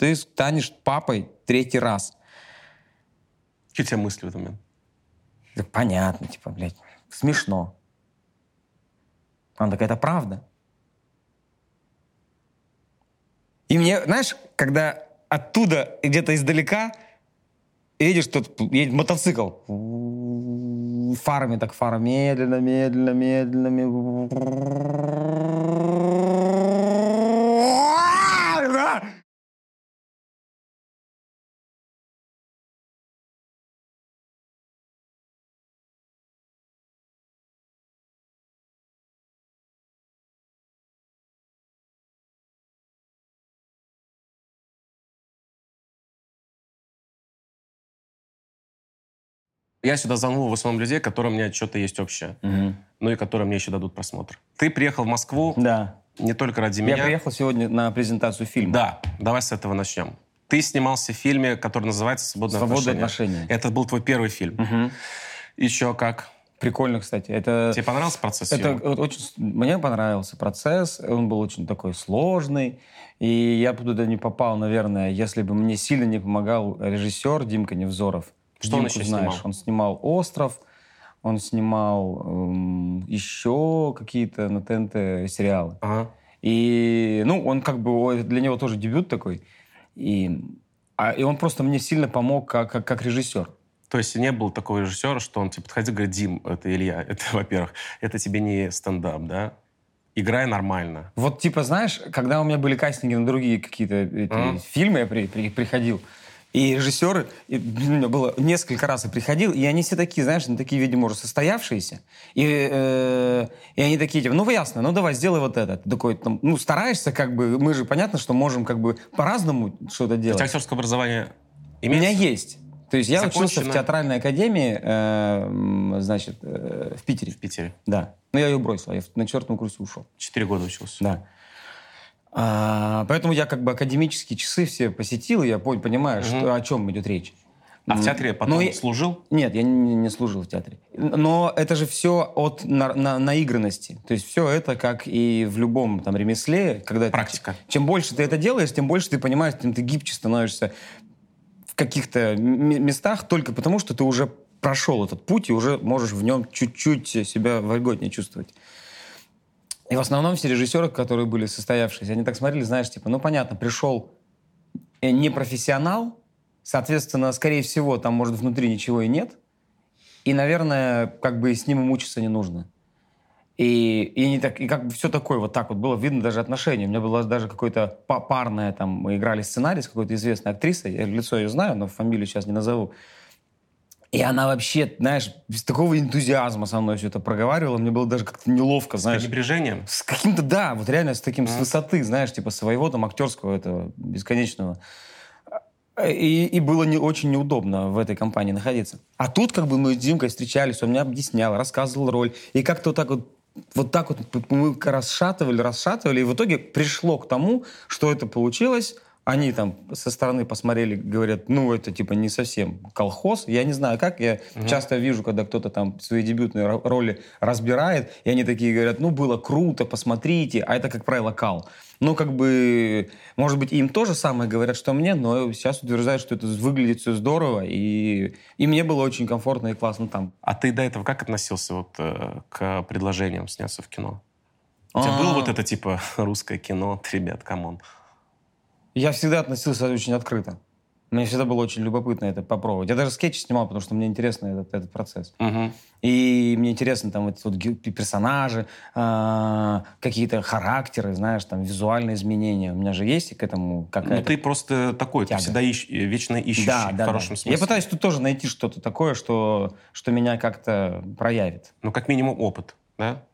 ты станешь папой третий раз. Какие у тебя мысли в этот момент? Так понятно, типа, блядь, смешно. Она такая, это правда. И мне, знаешь, когда оттуда, где-то издалека, видишь, тут едет мотоцикл. Фарами так, фара медленно, медленно, медленно. медленно. Я сюда зову в основном людей, которым у меня что-то есть общее. Ну и которые мне еще дадут просмотр. Ты приехал в Москву Да. не только ради Я меня. приехал сегодня на презентацию фильма. Да, давай с этого начнем. Ты снимался в фильме, который называется «Свободные, «Свободные отношения». отношения». Это был твой первый фильм. Мгм. Еще как? Прикольно, кстати. Это, Тебе понравился процесс это очень, мне понравился процесс. Он был очень такой сложный. И я бы туда не попал, наверное, если бы мне сильно не помогал режиссер Димка Невзоров. Что он Димку еще знаешь, снимал? Он снимал «Остров», он снимал эм, еще какие-то на ТНТ сериалы. Ага. И, ну, он как бы, для него тоже дебют такой. И, а, и он просто мне сильно помог как, как, как режиссер. То есть не было такого режиссера, что он тебе подходил и говорит, Дим, это Илья, это, во-первых, это тебе не стендап, да? Играй нормально. Вот, типа, знаешь, когда у меня были кастинги на другие какие-то Ага. фильмы, я при- при- приходил, и режиссеры, и, блин, у было несколько раз я приходил, и они все такие, знаешь, ну, такие, видимо, уже состоявшиеся, и, э, и они такие, типа, ну, ясно, ну, давай, сделай вот это. Ты такой, там, ну, стараешься, как бы, мы же, понятно, что можем, как бы, по-разному что-то У делать. актерское образование У меня имеется? есть. То есть я учился в Закончено? театральной академии, э, значит, э, в Питере. В Питере. Да. Но я ее бросил, я на четвертом курсе ушел. Четыре года учился. Да. А, поэтому я как бы академические часы все посетил, и я пон- понимаю, что, о чем идет речь. А в театре потом ну, и- служил? Нет, я не, не служил в театре. Но это же все от на- на- наигранности. То есть все это, как и в любом там ремесле, когда ты- Практика. чем больше ты это делаешь, тем больше ты понимаешь, тем ты гибче становишься в каких-то местах только потому, что ты уже прошел этот путь и уже можешь в нем чуть-чуть себя вольготнее чувствовать. И в основном все режиссеры, которые были состоявшиеся, они так смотрели, знаешь, типа, ну понятно, пришел э, непрофессионал, соответственно, скорее всего, там, может, внутри ничего и нет, и, наверное, как бы с ним и мучиться не нужно. И, и, не так, и как бы все такое вот так вот было видно даже отношения. У меня было даже какое-то па- парное, там, мы играли сценарий с какой-то известной актрисой, я лицо ее знаю, но фамилию сейчас не назову. И она вообще, знаешь, без такого энтузиазма со мной все это проговаривала, мне было даже как-то неловко, С знаешь. пренебрежением? С каким-то, да, вот реально с таким, с высоты, знаешь, типа своего там актерского этого бесконечного. И, и было не очень неудобно в этой компании находиться. А тут как бы мы с Димкой встречались, он мне объяснял, рассказывал роль. И как-то вот так вот вот так вот мы расшатывали, расшатывали, и в итоге пришло к тому, что это получилось. Они там со стороны посмотрели, говорят, ну, это типа не совсем колхоз. Я не знаю как, я часто вижу, когда кто-то там свои дебютные ро- роли разбирает, и они такие говорят, ну, было круто, посмотрите, а это, как правило, кал. Ну, как бы, может быть, им тоже самое говорят, что мне, но сейчас утверждают, что это выглядит все здорово, и, и мне было очень комфортно и классно там. А ты до этого как относился вот э, к предложениям сняться в кино? У тебя А. было вот это типа русское кино? Ребят, come on. Я всегда относился очень открыто. Мне всегда было очень любопытно это попробовать. Я даже скетчи снимал, потому что мне интересно этот, этот процесс. Мгм. И мне интересно там вот ге- персонажи, а, какие-то характеры, знаешь, там визуальные изменения. У меня же есть к этому Ну, какая-то... ты просто такой, ты тяга. всегда ищ- э, вечно ищущий, да, в да, хорошем да. смысле. Я пытаюсь тут тоже найти что-то такое, что, что меня как-то проявит. Ну, как минимум опыт, да?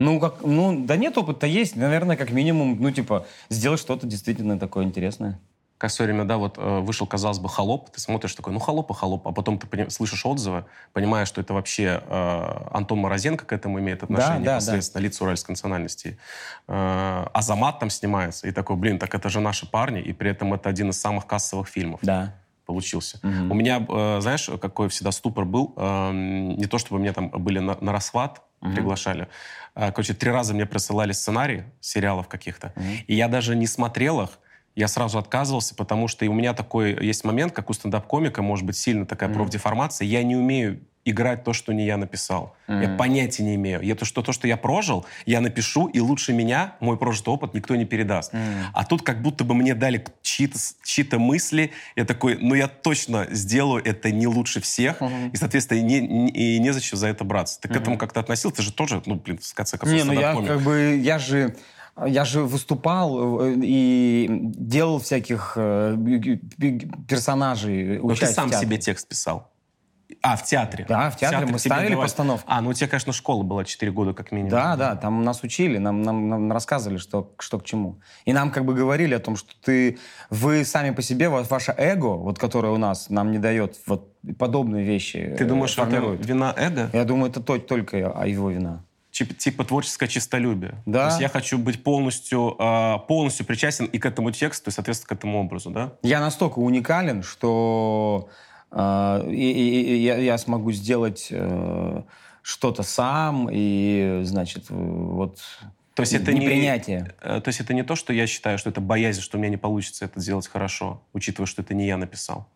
Ну, как, ну, да нет, опыта есть. Наверное, как минимум, ну, типа, сделать что-то действительно такое интересное. Как в свое время, да, вот э, вышел, казалось бы, холоп, ты смотришь такой, ну, холоп и холоп, а потом ты слышишь отзывы, понимаешь, что это вообще э, Антон Морозенко к этому имеет отношение, да, непосредственно лицо уральской национальности. Э, Азамат там снимается, и такой, блин, так это же наши парни, и при этом это один из самых кассовых фильмов Да. Получился. Мгм. У меня, э, знаешь, какой всегда ступор был, эм, не то чтобы меня там были на, на расхват, приглашали, А, короче, три раза мне присылали сценарии сериалов каких-то, и я даже не смотрел их, я сразу отказывался, потому что и у меня такой есть момент, как у стендап-комика, может быть, сильно такая mm. профдеформация. Я не умею играть то, что не я написал. Mm-hmm. Я понятия не имею. Я то, что, то, что я прожил, я напишу, и лучше меня мой прожитый опыт никто не передаст. Mm-hmm. А тут как будто бы мне дали чьи-то, чьи-то мысли. Я такой, ну я точно сделаю это не лучше всех. Mm-hmm. И, соответственно, не, не, и незачем за это браться. Ты mm-hmm. к этому как-то относился? Ты же тоже, ну, блин, в конце концов, Не, ну я как бы, я же... Я же выступал э, и делал всяких э, персонажей. Но ты сам себе текст писал. А, в театре? Да, в театре, в театре мы ставили давали... постановку. А, ну у тебя, конечно, школа была 4 года как минимум. Да, да, там нас учили, нам, нам, нам рассказывали, что, что к чему. И нам как бы говорили о том, что ты, вы сами по себе, вот ваше эго, вот которое у нас, нам не дает вот подобные вещи Ты думаешь, формирует. это вина эго? Я думаю, это только его вина типа, типа творческое чистолюбие. Да. То есть я хочу быть полностью, э, полностью причастен и к этому тексту, и, соответственно, к этому образу, да? Я настолько уникален, что э, и, и, и я, я смогу сделать э, что-то сам, и, значит, вот... То есть это не принятие. То есть это не то, что я считаю, что это боязнь, что у меня не получится это сделать хорошо, учитывая, что это не я написал.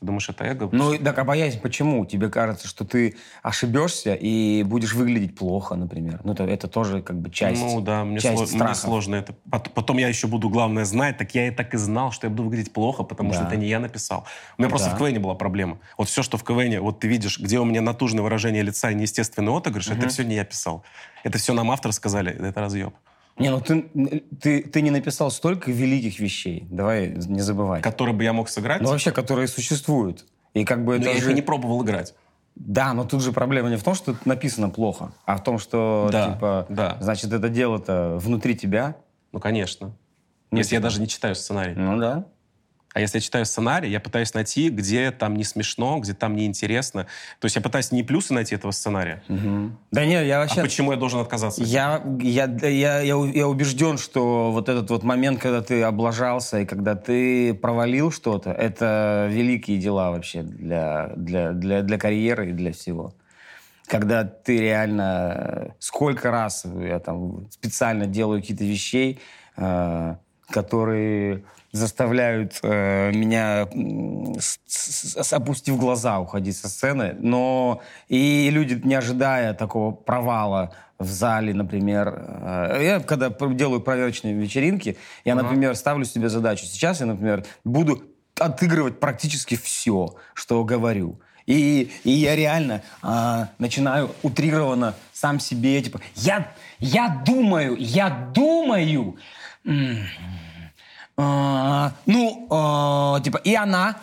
Думаешь, это эго? Ну, так а боязнь почему? Тебе кажется, что ты ошибешься и будешь выглядеть плохо, например. Ну, это, это тоже как бы часть Ну, да, мне, часть сло- мне сложно это. Потом я еще буду, главное, знать. Так я и так и знал, что я буду выглядеть плохо, потому да. что это не я написал. У меня да. просто в КВН была проблема. Вот все, что в КВН, вот ты видишь, где у меня натужное выражение лица и неестественный отыгрыш, угу. это все не я писал. Это все нам автор сказали, это разъеб. Не, ну ты, ты, ты не написал столько великих вещей, давай не забывай. Которые бы я мог сыграть? Ну, вообще, которые существуют. И как бы но это я же... их не пробовал играть. Да, но тут же проблема не в том, что это написано плохо, а в том, что, да, типа, да. значит, это дело-то внутри тебя. Ну, конечно. Ну, Если типа... я даже не читаю сценарий. Ну, да. А если я читаю сценарий, я пытаюсь найти, где там не смешно, где там не интересно. То есть я пытаюсь не плюсы найти этого сценария. Угу. Да нет, я вообще... А почему я должен отказаться? Я, я, я, я, я убежден, что вот этот вот момент, когда ты облажался и когда ты провалил что-то, это великие дела вообще для, для, для, для карьеры и для всего когда ты реально сколько раз я там специально делаю какие-то вещей, э, которые заставляют э, меня, с, с, опустив глаза, уходить со сцены. Но и люди, не ожидая такого провала в зале, например, э, я когда делаю проверочные вечеринки, я, uh-huh. например, ставлю себе задачу. Сейчас я, например, буду отыгрывать практически все, что говорю. И, и я реально э, начинаю утрированно сам себе, типа, я, я думаю, я думаю, а, ну, а, типа, и она.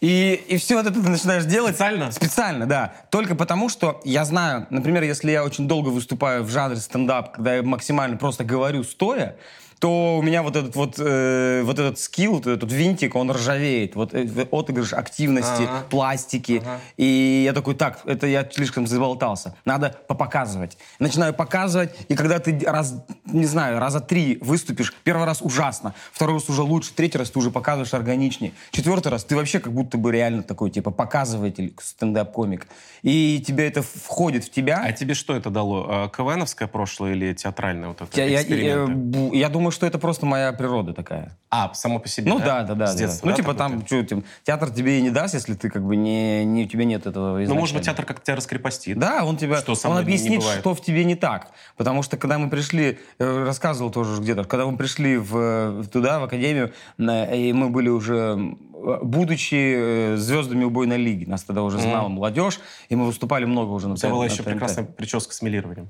И, и все вот это ты начинаешь делать... Специально? Специально, да. Только потому, что я знаю, например, если я очень долго выступаю в жанре стендап, когда я максимально просто говорю стоя, то у меня вот этот вот, э, вот этот скилл, вот этот винтик, он ржавеет. Вот э, отыгрыш активности, ага. пластики. Ага. И я такой, так, это я слишком заболтался. Надо попоказывать. Начинаю показывать, и когда ты раз, не знаю, раза три выступишь, первый раз ужасно, второй раз уже лучше, третий раз ты уже показываешь органичнее, четвертый раз ты вообще как будто бы реально такой, типа, показыватель, стендап-комик. И тебе это входит в тебя. А тебе что это дало? А, КВНовское прошлое или театральное вот это я, я, я думаю, что это просто моя природа такая. А, само по себе, Ну да, да, да. С детства, да. Ну типа там, что, типа, театр тебе и не даст, если ты как бы не, не у тебя нет этого изначально. Ну может быть театр как-то тебя раскрепостит. Да, он тебя, что он объяснит, что в тебе не так. Потому что когда мы пришли, я рассказывал тоже где-то, когда мы пришли в, туда, в академию, и мы были уже будучи э, звездами убойной лиги. Нас тогда уже знала mm. молодежь, и мы выступали много уже на У тебя была еще прекрасная прическа с милированием.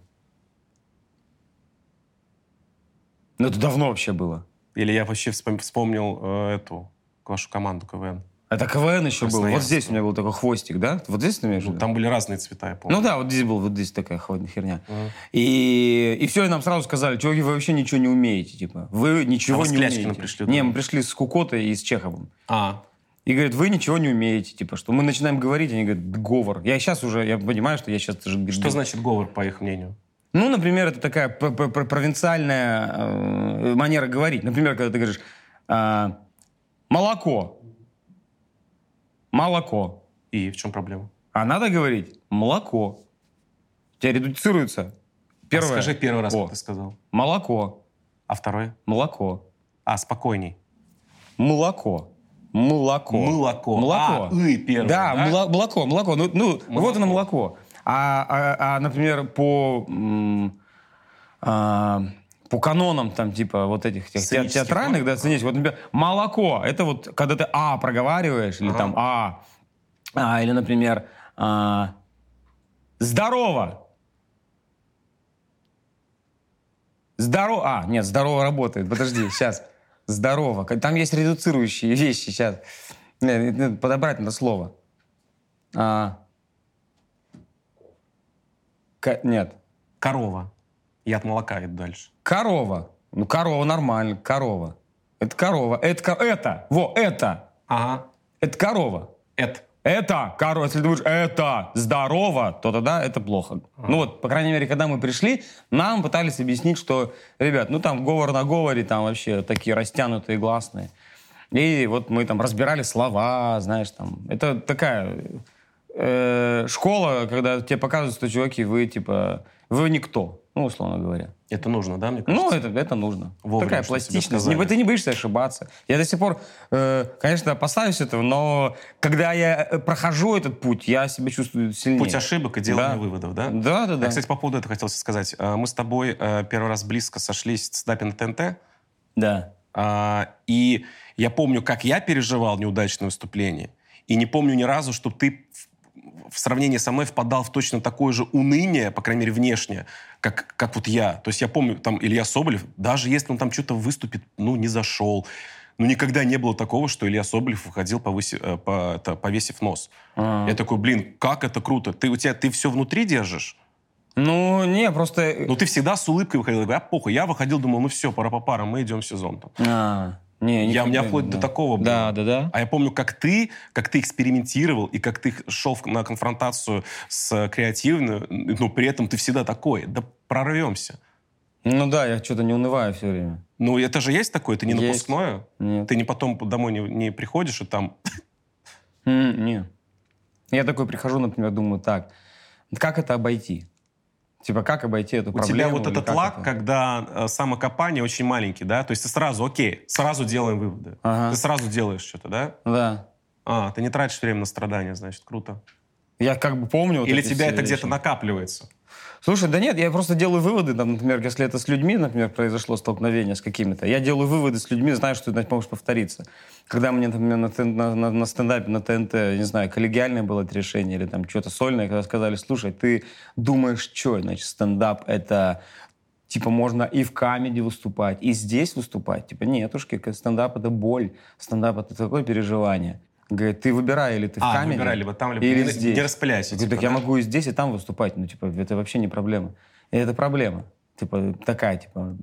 Ну, это давно вообще было. Или я вообще вспомнил э, эту вашу команду КВН. Это КВН еще был. Вот здесь у меня был такой хвостик, да? Вот здесь ты имеешь ну, Там были разные цвета, я помню. Ну да, вот здесь был, вот здесь такая херня. Uh-huh. И, и все, и нам сразу сказали, чуваки, вы вообще ничего не умеете, типа. Вы ничего а не умеете. пришли? Не, мы пришли с Кукотой и с Чеховым. А. И говорят, вы ничего не умеете, типа, что мы начинаем говорить, они говорят, говор. Я сейчас уже, я понимаю, что я сейчас... Что значит говор, по их мнению? Ну, например, это такая провинциальная э, манера говорить. Например, когда ты говоришь э, «молоко», «молоко». И в чем проблема? А надо говорить «молоко». У тебя редуцируется. Первое. А скажи первый раз, О. как ты сказал. Молоко. А второе? Молоко. А, спокойней. Молоко. Молоко. Молоко. Молоко. А, «ы» первое, да, да? моло- молоко, молоко. Ну, ну вот Молоко. оно молоко. А, а- а, например, по... а, по канонам, там, типа, вот этих тех- театральных, да, сценических, вот, например, молоко, это вот, когда ты А проговариваешь, или Ага. там А, А, или, например, а, здорово. Здорово. А, нет, здорово работает. Подожди, сейчас. Здорово. Там есть редуцирующие вещи сейчас. Нет, нет, подобрать надо слово. А, ко- нет. Корова. Я от молока иду дальше. Корова. Ну, корова нормально. Корова. Это корова. Это, ко- это. Во, это. Ага. Это корова. Это. Это, корова, если ты будешь это здорово, то тогда это плохо. Ну вот, по крайней мере, когда мы пришли, нам пытались объяснить, что, ребят, ну там говор на говоре, там вообще такие растянутые гласные. И вот мы там разбирали слова, знаешь, там. Это такая э, школа, когда тебе показывают, что, чуваки, вы, типа, вы никто, ну, условно говоря. Это нужно, да, мне кажется? Ну, это, это нужно. Вовремя, Такая пластичность. Не- ты не боишься ошибаться. Я до сих пор, э, конечно, опасаюсь этого, но когда я э, прохожу этот путь, я себя чувствую сильнее. Путь ошибок и делание Да. выводов, да? Да, да, да. Я, кстати, по поводу этого хотел сказать. А, Мы с тобой э, первый раз близко сошлись в стендапе на ТНТ. Да. А, И я помню, как я переживал неудачное выступление. И не помню ни разу, чтобы ты в- сравнении со мной впадал в точно такое же уныние, по крайней мере, внешне, как, как вот я. То есть я помню, там, Илья Соболев, даже если он там что-то выступит, ну, не зашел. Ну, никогда не было такого, что Илья Соболев выходил, повыси- э, по- это, повесив нос. А. Я такой, блин, как это круто. Ты, у тебя, ты все внутри держишь? Ну, не, просто... э, Ну, ты всегда с улыбкой выходил. Я говорю, а похуй. Я выходил, думал, ну все, пара по парам, мы идем в сезон. Там. А, не, Я, у меня вплоть до да. такого было. Да, да, да. А я помню, как ты, как ты экспериментировал, и как ты шел на конфронтацию с креативной, ну, при этом ты всегда такой, да прорвемся. Ну да, я что-то не унываю все время. Ну, это же есть такое, это не Есть. напускное. Нет. Ты не потом домой не, не приходишь, и там... М, Не. Я такой прихожу, например, думаю, так, как это обойти? Типа, как обойти эту У проблему? тебя вот этот лак, это? когда э, самокопание очень маленький, да? То есть ты сразу, окей, сразу делаем выводы. Ага. Ты сразу делаешь что-то, да? Да. А, ты не тратишь время на страдания, значит, круто. Я как бы помню... вот Или тебя это где-то накапливается. Слушай, да нет, я просто делаю выводы, там, например, если это с людьми, например, произошло столкновение с какими-то, я делаю выводы с людьми, знаю, что это может повториться. Когда мне, например, на, на- на- на стендапе, на ТНТ, не знаю, коллегиальное было это решение или там что-то сольное, когда сказали, слушай, ты думаешь, что, значит, стендап это типа можно и в камеди выступать, и здесь выступать. Типа, нетушки, стендап это боль, стендап это такое переживание. Говорит, ты выбирай, или ты в А, камеди, выбирай, либо там, либо или здесь. не распыляйся, Я говорю, типа, так я да? могу и здесь, и там выступать. Ну, типа, это вообще не проблема. И это проблема. Типа, такая, типа,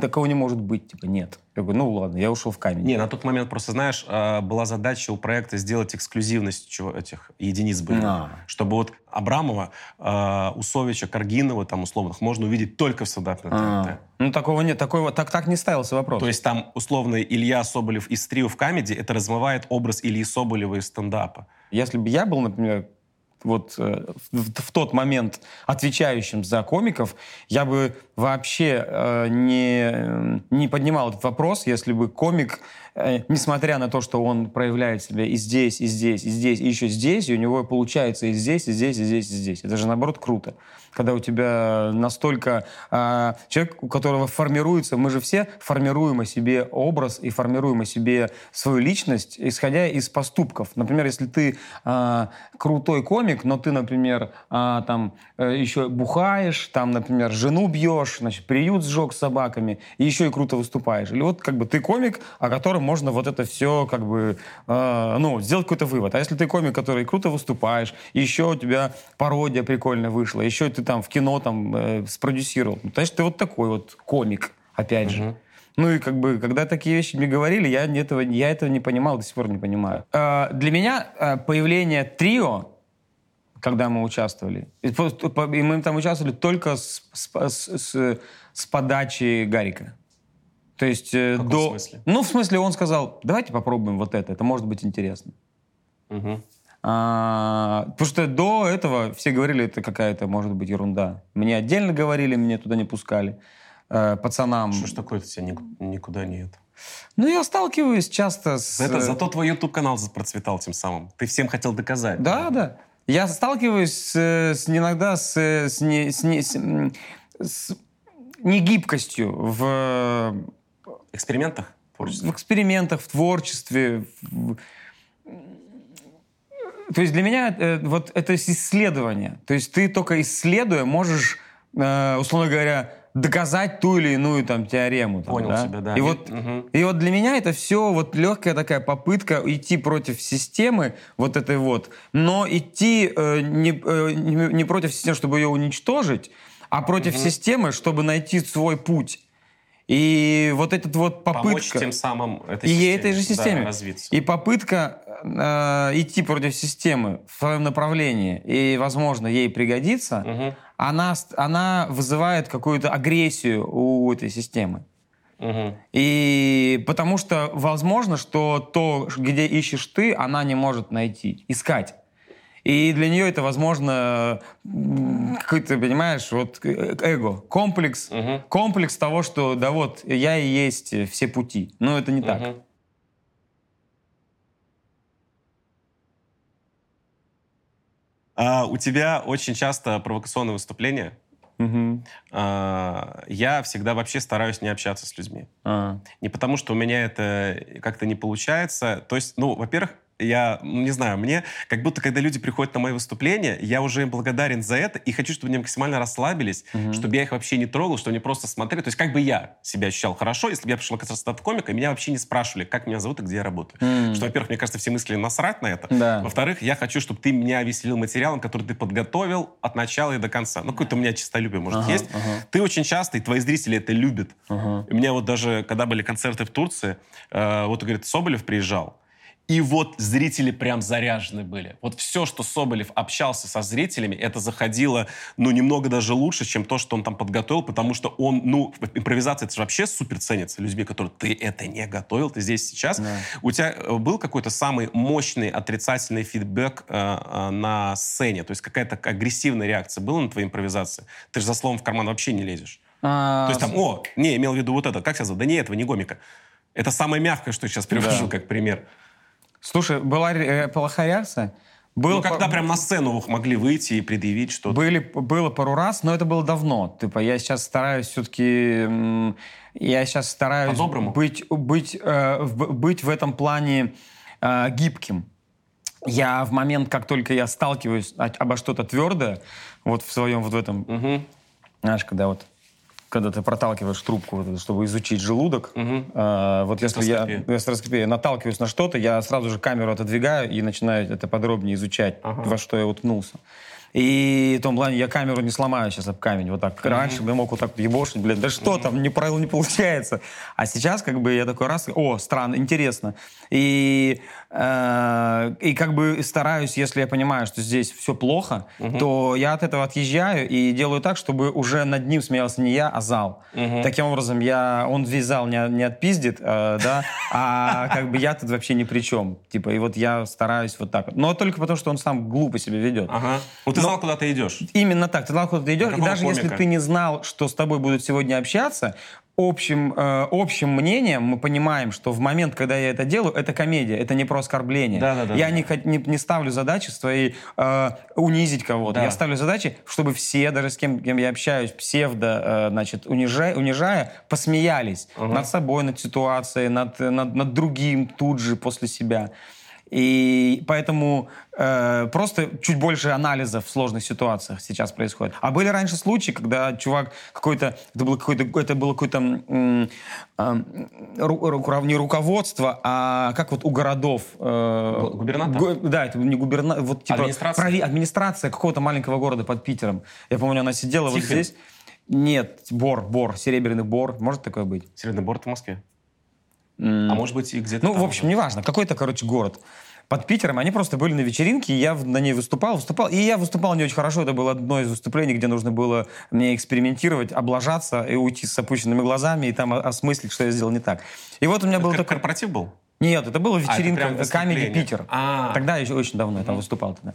такого не может быть, типа, нет. Я говорю, ну ладно, я ушел в камень. Не, на тот момент просто, знаешь, э, была задача у проекта сделать эксклюзивность чего- этих единиц были. А. Чтобы вот Абрамова, э, Усовича, Каргинова, там, условных, можно увидеть только в стендапе на А. Ну, такого нет, такого, так, так не ставился вопрос. То есть там, условно, Илья Соболев из трио в камеди, это размывает образ Ильи Соболева из стендапа. Если бы я был, например, вот э, в, в тот момент отвечающим за комиков, я бы вообще э, не, не поднимал этот вопрос, если бы комик, э, несмотря на то, что он проявляет себя и здесь, и здесь, и здесь, и еще здесь, и у него получается и здесь, и здесь, и здесь, и здесь. Это же, наоборот, круто. Когда у тебя настолько... э, человек, у которого формируется... Мы же все формируем о себе образ и формируем о себе свою личность, исходя из поступков. Например, если ты э, крутой комик, но ты, например, э, там э, еще бухаешь, там, например, жену бьешь, значит, приют сжег с собаками, и еще и круто выступаешь. Или вот как бы ты комик, о котором можно вот это все как бы, э, ну, сделать какой-то вывод. А если ты комик, который круто выступаешь, еще у тебя пародия прикольная вышла, еще ты там в кино там э, спродюсировал, ну, значит, ты вот такой вот комик, опять же. Ну и как бы, когда такие вещи мне говорили, я этого, я этого не понимал, до сих пор не понимаю. Э, для меня э, появление трио, когда мы участвовали, и, мы там участвовали только с- с- с- с подачи Гарика. То есть э, В каком до... смысле? Ну, в смысле, он сказал, давайте попробуем вот это, это может быть интересно. Мгм. А, потому что до этого все говорили, это какая-то, может быть, ерунда. Мне отдельно говорили, меня туда не пускали. Э, пацанам. Что ж такое-то тебя ник- никуда нет? Ну, я сталкиваюсь часто с... Это зато твой YouTube-канал процветал тем самым. Ты всем хотел доказать. Да, да. Я сталкиваюсь с, с иногда с, с, не, с, не, с, с негибкостью в... Экспериментах? В экспериментах, в творчестве. В... То есть для меня э, вот это исследование. То есть ты только исследуя можешь, э, условно говоря, доказать ту или иную там теорему. Там, Понял да? тебя, да. И, И- вот, мгм. и вот для меня это все вот легкая такая попытка идти против системы вот этой вот, но идти э, не, э, не, не против системы, чтобы ее уничтожить, а против системы, чтобы найти свой путь. И вот этот вот попытка... Помочь тем самым этой и системе, этой же да, системе. развиться. И попытка э, идти против системы в своем направлении и, возможно, ей пригодится, Мгм. она, она вызывает какую-то агрессию у этой системы. Мгм. И потому что возможно, что то, где ищешь ты, она не может найти, искать. И для нее это, возможно, м, какой-то, понимаешь, вот э, эго, комплекс, Мгм. комплекс того, что да вот, я и есть все пути. Но это не так. Мгм. А, у тебя очень часто провокационные выступления. Мгм. А, я всегда вообще стараюсь не общаться с людьми. А. Не потому, что у меня это как-то не получается. То есть, ну, во-первых, я, ну, не знаю, мне как будто, когда люди приходят на мои выступления, я уже им благодарен за это и хочу, чтобы они максимально расслабились, чтобы я их вообще не трогал, чтобы они просто смотрели. То есть как бы я себя ощущал хорошо, если бы я пришел как стендап-комика, меня вообще не спрашивали, как меня зовут и где я работаю. М. Что, во-первых, мне кажется, все мысли насрать на это. Да. Во-вторых, я хочу, чтобы ты меня веселил материалом, который ты подготовил от начала и до конца. Ну, какое-то у меня честолюбие, может, Ага, есть. ага. Ты очень часто, и твои зрители это любят. Ага. У меня вот даже, когда были концерты в Турции, э, вот, говорит, Соболев приезжал, и вот зрители прям заряжены были. Вот все, что Соболев общался со зрителями, это заходило, ну, немного даже лучше, чем то, что он там подготовил, потому что он, ну, импровизация, это же вообще супер ценится людьми, которые, ты это не готовил, ты здесь сейчас. Да. У тебя э, был какой-то самый мощный отрицательный фидбэк э, э, на сцене? То есть какая-то агрессивная реакция была на твои импровизации? Ты же за словом в карман вообще не лезешь. А, То есть там, о, не, имел в виду вот это. Как зовут? Да не этого, не гомика. Это самое мягкое, что я сейчас привожу Да. как пример. Слушай, была ре- плохая реакция? Было ну, когда по- прям на сцену могли выйти и предъявить что-то. Были, было пару раз, но это было давно. Типа, я сейчас стараюсь все-таки... Я сейчас стараюсь По-доброму? быть, быть, э, в, быть в этом плане э, гибким. Я в момент, как только я сталкиваюсь обо что-то твердое, вот в своем вот в этом, Мгм. знаешь, когда вот когда ты проталкиваешь трубку, чтобы изучить желудок, Мгм. э, вот если я, Гастроскопия. гастроскопия, наталкиваюсь на что-то, я сразу же камеру отодвигаю и начинаю это подробнее изучать, Ага. во что я уткнулся. И в том плане я камеру не сломаю сейчас об камень. Вот так. Раньше бы я мог вот так ебошить, блядь, да что там, не, про- не получается. А сейчас как бы я такой раз, о, странно, интересно. И, и как бы стараюсь, если я понимаю, что здесь все плохо, то я от этого отъезжаю и делаю так, чтобы уже над ним смеялся не я, а зал. Таким образом, я, он весь зал не, не отпиздит, э, да, а как бы я тут вообще ни при чем. Типа, и вот я стараюсь вот так. вот. Но только потому, что он сам глупо себя ведет. Ага. Ну, ты знал, куда ты идешь. Именно так. Ты знал, куда ты идешь. И даже если ты не знал, что с тобой будут сегодня общаться, общим, э, общим мнением мы понимаем, что в момент, когда я это делаю, это комедия, это не про оскорбление. Да-да-да, я да. не, не, не ставлю задачи свои э, унизить кого-то. Да. Я ставлю задачи, чтобы все, даже с кем, кем я общаюсь, псевдо, э, значит, унижая, унижая, посмеялись над собой, над ситуацией, над, над, над другим тут же после себя. И поэтому э, просто чуть больше анализа в сложных ситуациях сейчас происходит. А были раньше случаи, когда чувак какой-то, это было какое-то, это было какое-то ру- ру- не руководство, а как вот у городов. э, Гу- губернатор? гу- да, это не губернатор, вот типа Администрация? прави- администрация какого-то маленького города под Питером. Я помню, она сидела вот Тихвин? здесь. Нет, Бор, Бор, Серебряный Бор. Может такое быть? Серебряный борт в Москве. А может быть и где-то Ну, в общем, неважно. Какой-то, короче, город. Под Питером они просто были на вечеринке, и я на ней выступал, выступал. И я выступал не очень хорошо. Это было одно из выступлений, где нужно было мне экспериментировать, облажаться и уйти с опущенными глазами и там осмыслить, что я сделал не так. И вот у меня был Это как такой... корпоратив был? Нет, это была это вечеринка прям Comedy выступление. Питер. А. Тогда еще очень давно я там выступал тогда.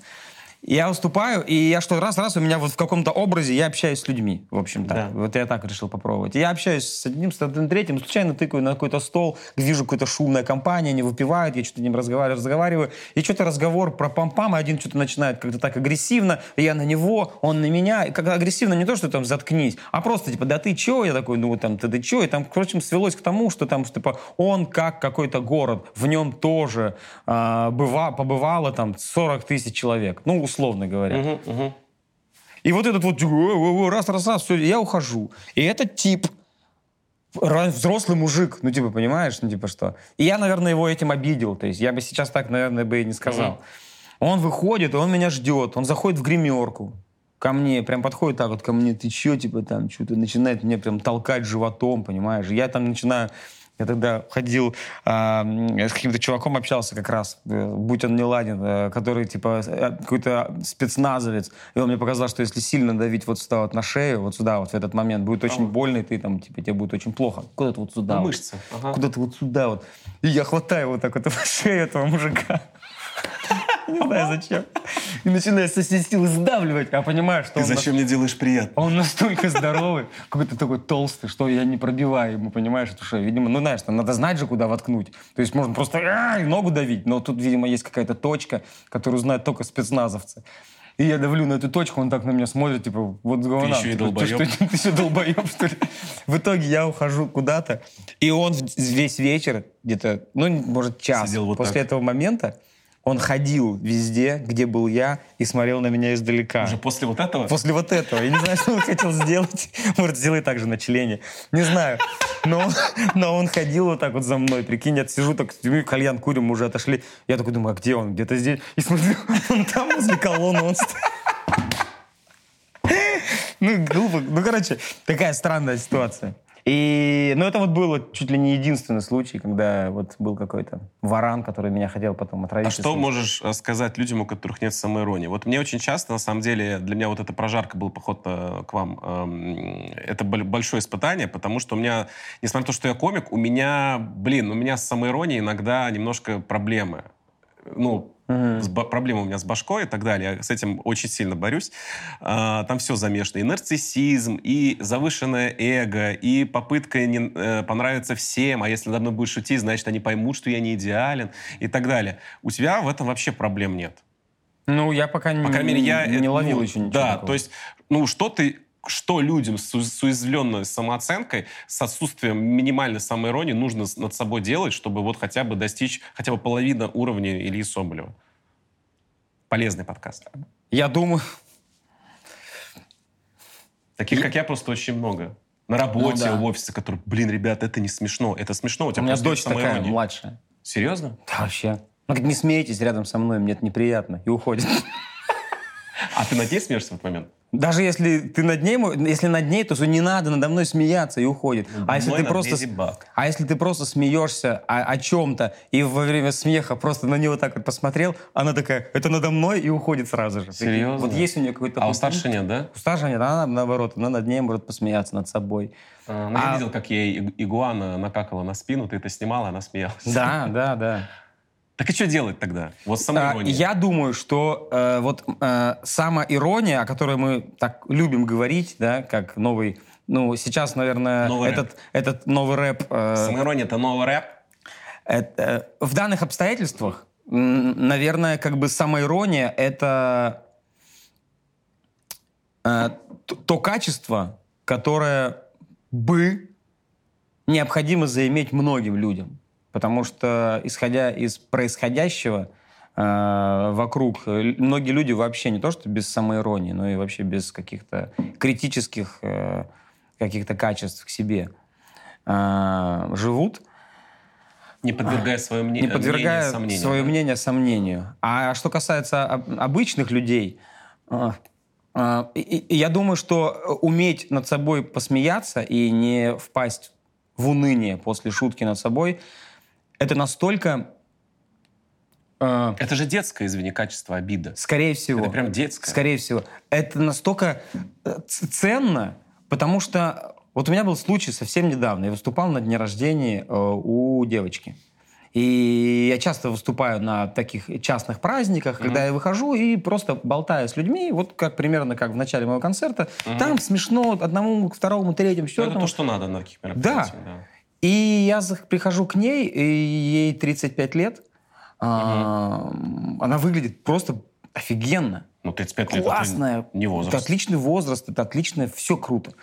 Я выступаю, и я что, раз-раз у меня вот в каком-то образе я общаюсь с людьми, в общем-то. Да. Вот я так решил попробовать. Я общаюсь с одним, с одним, третьим, случайно тыкаю на какой-то стол, вижу какую-то шумная компания, они выпивают, я что-то с ним разговариваю, разговариваю, и что-то разговор про пам-пам, и один что-то начинает как-то так агрессивно, и я на него, он на меня, и как агрессивно не то, что там заткнись, а просто типа, да ты чё? Я такой, ну там, ты, ты чё? И там, впрочем, свелось к тому, что там, типа, он как какой-то город, в нем тоже а, быва, побывало там 40 тысяч человек, ну, условно говоря. Мгм, мгм. И вот этот вот раз, раз, раз, все, я ухожу. И этот тип, взрослый мужик, ну, типа, понимаешь, ну, типа, что? И я, наверное, его этим обидел. То есть я бы сейчас так, наверное, бы и не сказал. Мгм. Он выходит, и он меня ждет. Он заходит в гримерку ко мне, прям подходит так вот ко мне, ты чё, типа, там, что-то начинает мне прям толкать животом, понимаешь? Я там начинаю я тогда ходил, а, м, с каким-то чуваком общался как раз, э, будь он не ладен, э, который типа э, какой-то спецназовец. И он мне показал, что если сильно давить вот сюда вот на шею, вот сюда вот в этот момент, будет очень Ау. больно, и ты там, типа, тебе будет очень плохо. Куда-то вот сюда. Ну, вот. мышцы. Ага. Куда-то вот сюда вот. И я хватаю вот так вот в шею этого мужика. Не знаю зачем. И начинаю со всей силы сдавливать, а понимаю, что Ты он зачем мне делаешь приятно? он настолько здоровый, какой-то такой толстый, что я не пробиваю ему, понимаешь, эту шею. Видимо, ну, знаешь, там надо знать же, куда воткнуть. То есть можно просто «А!» ногу давить, но тут, видимо, есть какая-то точка, которую знают только спецназовцы. И я давлю на эту точку, он так на меня смотрит, типа, вот говна. еще и Типа, долбоеб. Ты, что, ты еще долбоеб, что ли? В итоге я ухожу куда-то, и он весь вечер, где-то, ну, может, час Сидел вот после так. этого момента, он ходил везде, где был я, и смотрел на меня издалека. Уже после вот этого? После вот этого. Я не знаю, что он хотел сделать. Может, сделай так же на члене. Не знаю. Но, но он ходил вот так вот за мной. Прикинь, я сижу так, кальян курим, мы уже отошли. Я такой думаю, а где он? Где-то здесь. И смотрю, он там возле колонны. Он стоит. Ну, глупо. Ну, короче, такая странная ситуация. И, ну, это вот было чуть ли не единственный случай, когда вот был какой-то варан, который меня хотел потом отравить. А что можешь э, сказать людям, у которых нет самоиронии? Вот мне очень часто, на самом деле, для меня вот эта прожарка был поход э, к вам. эм, Это бол- большое испытание, потому что у меня, несмотря на то, что я комик, у меня, блин, у меня с самоиронией иногда немножко проблемы. Ну, Ба- проблемы у меня с башкой и так далее. Я с этим очень сильно борюсь. А, там все замешано. И нарциссизм, и завышенное эго, и попытка не, э, понравиться всем. А если надо мной будешь шутить, значит, они поймут, что я не идеален и так далее. У тебя в этом вообще проблем нет. Ну, я пока, По крайней мере, я... не э, ловил ну, еще ничего Да, такого. то есть, ну, что ты что людям с, у- с уязвленной самооценкой, с отсутствием минимальной самоиронии нужно над собой делать, чтобы вот хотя бы достичь хотя бы половины уровня Ильи Соболева? Полезный подкаст. Я думаю... Таких, как я, просто очень много. На работе, Ну да. в офисе, которые, блин, ребят, это не смешно. Это смешно, у У тебя меня просто дочь такая, самоиронии. младшая. Серьезно? Да, вообще. Она говорит, не смейтесь рядом со мной, мне это неприятно. И уходит. А ты над ней смеешься в этот момент? Даже если ты над ней, если над ней, то не надо надо мной смеяться и уходит. А если ты просто, а если ты просто смеешься о, о чем-то и во время смеха просто на него так вот посмотрел, она такая, это надо мной и уходит сразу же. Серьезно? Вот есть у нее какой-то. А у старшей нет, да? У старшей нет, она наоборот, она над ней может посмеяться над собой. А, ну, я А- видел, как ей игуана накакала на спину, ты это снимала, она смеялась. Да, да, да. Так и что делать тогда? Вот А, самоиронией. Я думаю, что э, вот э, самоирония, о которой мы так любим говорить, да, как новый, ну сейчас, наверное, Новый этот этот новый рэп, э, Самоирония — это новый рэп? это, в данных обстоятельствах, наверное, как бы самоирония это э, то качество, которое бы необходимо заиметь многим людям. Потому что, исходя из происходящего э, вокруг, э, многие люди вообще не то что без самоиронии, но и вообще без каких-то критических э, каких-то качеств к себе э, живут Не подвергая свое мнение, не подвергая мнение сомнению. свое да? мнение сомнению. А что касается об- обычных людей, и- и я думаю, что уметь над собой посмеяться и не впасть в уныние после шутки над собой, это настолько, а, Это же детское, извини, качество обида. скорее всего, Это прям детское. Скорее всего. Это настолько э, ценно, потому что вот у меня был случай совсем недавно. Я выступал на дне рождения э, у девочки. И я часто выступаю на таких частных праздниках, когда mm-hmm. я выхожу и просто болтаю с людьми, вот как примерно как в начале моего концерта. Mm-hmm. Там смешно одному, второму, третьему, четвертому. Это то, что надо на таких мероприятиях. Да. да. И я прихожу к ней, и ей 35 лет. Mm-hmm. Она выглядит просто офигенно. Ну, 35 лет Классная. это не возраст. Это отличный возраст, это отлично, все круто.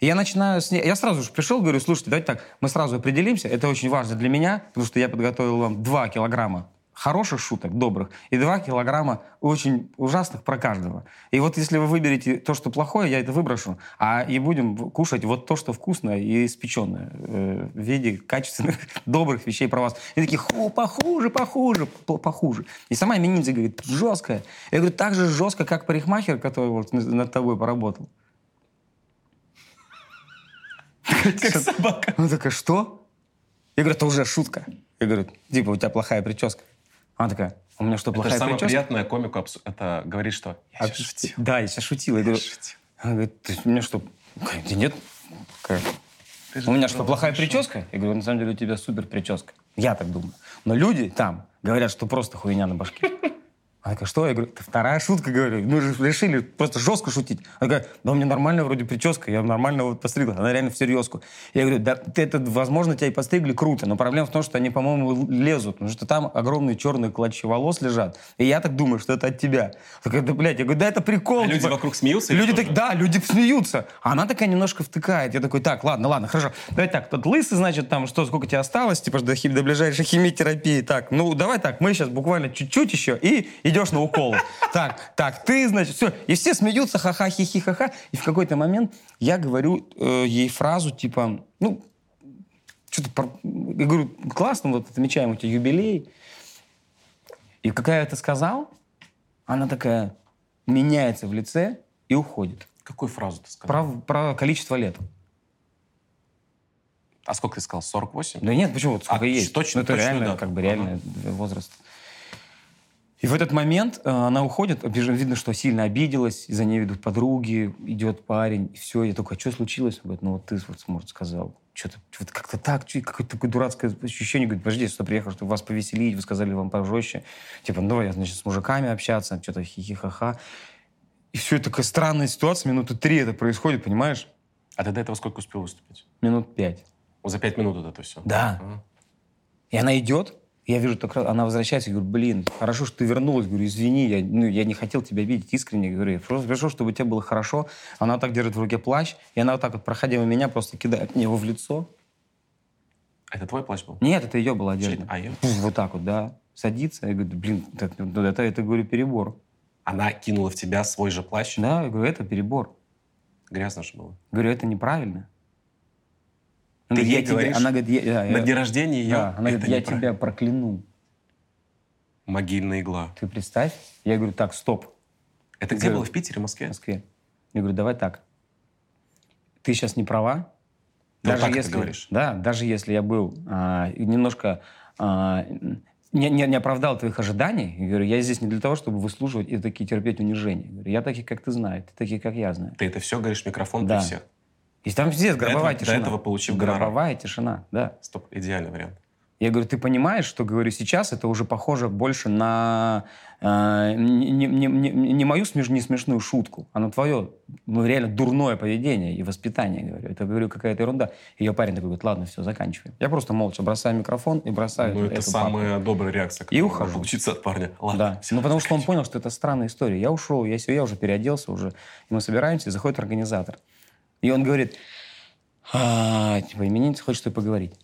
И я начинаю с ней... Я сразу же пришел, говорю, слушайте, давайте так, мы сразу определимся, это очень важно для меня, потому что я подготовил вам 2 килограмма хороших шуток, добрых, и 2 килограмма очень ужасных про каждого. И вот если вы выберете то, что плохое, я это выброшу, а и будем кушать вот то, что вкусное и испеченное э, в виде качественных, добрых вещей про вас. И такие, ху, похуже, похуже, похуже. И сама именинница говорит, жесткая. Я говорю, так же жестко, как парикмахер, который вот над тобой поработал. Как собака. Она такая, что? Я говорю, это уже шутка. Я говорю, типа, у тебя плохая прическа. Она такая, у меня что, плохая это самое прическа? приятное комику это говорит, что я а, шутил. Да, я сейчас шутил. Я говорю, она говорит, ты, у меня что, да нет, у меня что, плохая прическа? Я говорю, на самом деле у тебя супер прическа. Я так думаю. Но люди там говорят, что просто хуйня на башке. Она такая, что? Я говорю, это вторая шутка, говорю. Мы же решили просто жестко шутить. Она говорит, да у меня нормальная вроде прическа, я нормально вот постригла. Она реально в серьезку. Я говорю, да ты это, возможно, тебя и постригли круто, но проблема в том, что они, по-моему, лезут, потому что там огромные черные клочья волос лежат. И я так думаю, что это от тебя. Такая, да, блядь, я говорю, да это прикол. А люди типа, вокруг смеются? Люди так, да, люди смеются. А она такая немножко втыкает. Я такой, так, ладно, ладно, хорошо. Давай так, тот лысый, значит, там, что, сколько тебе осталось, типа, до, до ближайшей химиотерапии. Так, ну, давай так, мы сейчас буквально чуть-чуть еще, и идешь на уколы. Так, так, ты, значит, все. И все смеются, ха-ха, хи-хи, ха-ха. И в какой-то момент я говорю э, ей фразу, типа, ну, что-то, я говорю, классно, вот отмечаем у тебя юбилей. И какая я это сказал, она такая меняется в лице и уходит. Какую фразу ты сказал? Про, про количество лет. А сколько ты сказал? 48? Да нет, почему? Вот сколько а, есть. Точно, ну, это точно, реально, да. как бы реальный ага. возраст. И в этот момент э, она уходит, видно, что сильно обиделась, за ней ведут подруги, идет парень, и все. Я такой, а что случилось? Он говорит, ну вот ты вот, может, сказал. Что-то вот как-то так, какое-то такое дурацкое ощущение. Говорит, подожди, что приехал, чтобы вас повеселить, вы сказали вам пожестче. Типа, ну давай, значит, с мужиками общаться, что-то хихихаха. И все, такая странная ситуация, минуты три это происходит, понимаешь? А ты до этого сколько успел выступить? Минут пять. За пять минут это все? Да. Ага. И она идет, я вижу, так она возвращается, говорю, блин, хорошо, что ты вернулась. Говорю, извини, я, ну, я не хотел тебя видеть искренне. Говорю, просто пришел, чтобы тебе было хорошо. Она так держит в руке плащ, и она вот так вот, проходя мимо меня, просто кидает мне его в лицо. Это твой плащ был? Нет, это ее была одежда. А ее? Вот так вот, да. Садится, я говорю, блин, это, это, это, это говорю, перебор. Она кинула в тебя свой же плащ? Да, я говорю, это перебор. Грязно же было. Говорю, это неправильно. Ты ей я говоришь, она говорит, я, на я, день рождения ее? Да, она говорит, я тебя прокляну. Могильная игла. Ты представь. Я говорю, так, стоп. Это где было, в Питере, в Москве? В Москве. Я говорю, давай так. Ты сейчас не права. Ну, даже так если, ты говоришь. Да, даже если я был а, немножко... А, не, не, не оправдал твоих ожиданий. Я говорю, я здесь не для того, чтобы выслуживать и такие терпеть унижения. Я, говорю, я таких, как ты знаешь, ты таких, как я знаю. Ты это все говоришь в микрофон да. при всех? И там здесь гробовая до тишина. До этого получив Гробовая тишина, да. Стоп, идеальный вариант. Я говорю, ты понимаешь, что, говорю, сейчас это уже похоже больше на э, не, не, не, не мою смеш, не смешную шутку, а на твое ну, реально дурное поведение и воспитание, говорю. Это, говорю, какая-то ерунда. Ее парень такой говорит, ладно, все, заканчиваем. Я просто молча бросаю микрофон и бросаю Ну, это самая папу. добрая реакция, и ухожу. получиться от парня. Ладно, да. Все, ну, потому что он понял, что это странная история. Я ушел, я, я уже переоделся уже, и мы собираемся, и заходит организатор. И он говорит, а, типа, именинница хочет с тобой поговорить.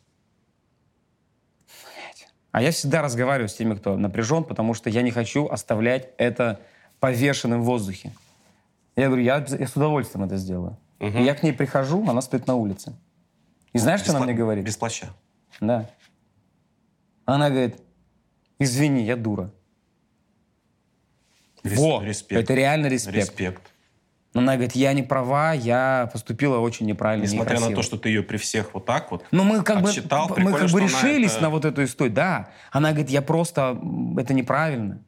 А я всегда разговариваю с теми, кто напряжен, потому что я не хочу оставлять это повешенным в воздухе. Я говорю, я, я с удовольствием это сделаю. Угу. И я к ней прихожу, она стоит на улице. И знаешь, без что она мне говорит? Без плаща. Да. Она говорит, извини, я дура. Рес, Во, респект. это реально респект. Респект. Но она говорит, я не права, я поступила очень неправильно, Несмотря некрасиво. на то, что ты ее при всех вот так вот Но мы как отчитал, бы, мы как бы решились это... на вот эту историю. Да, она говорит, я просто, это неправильно.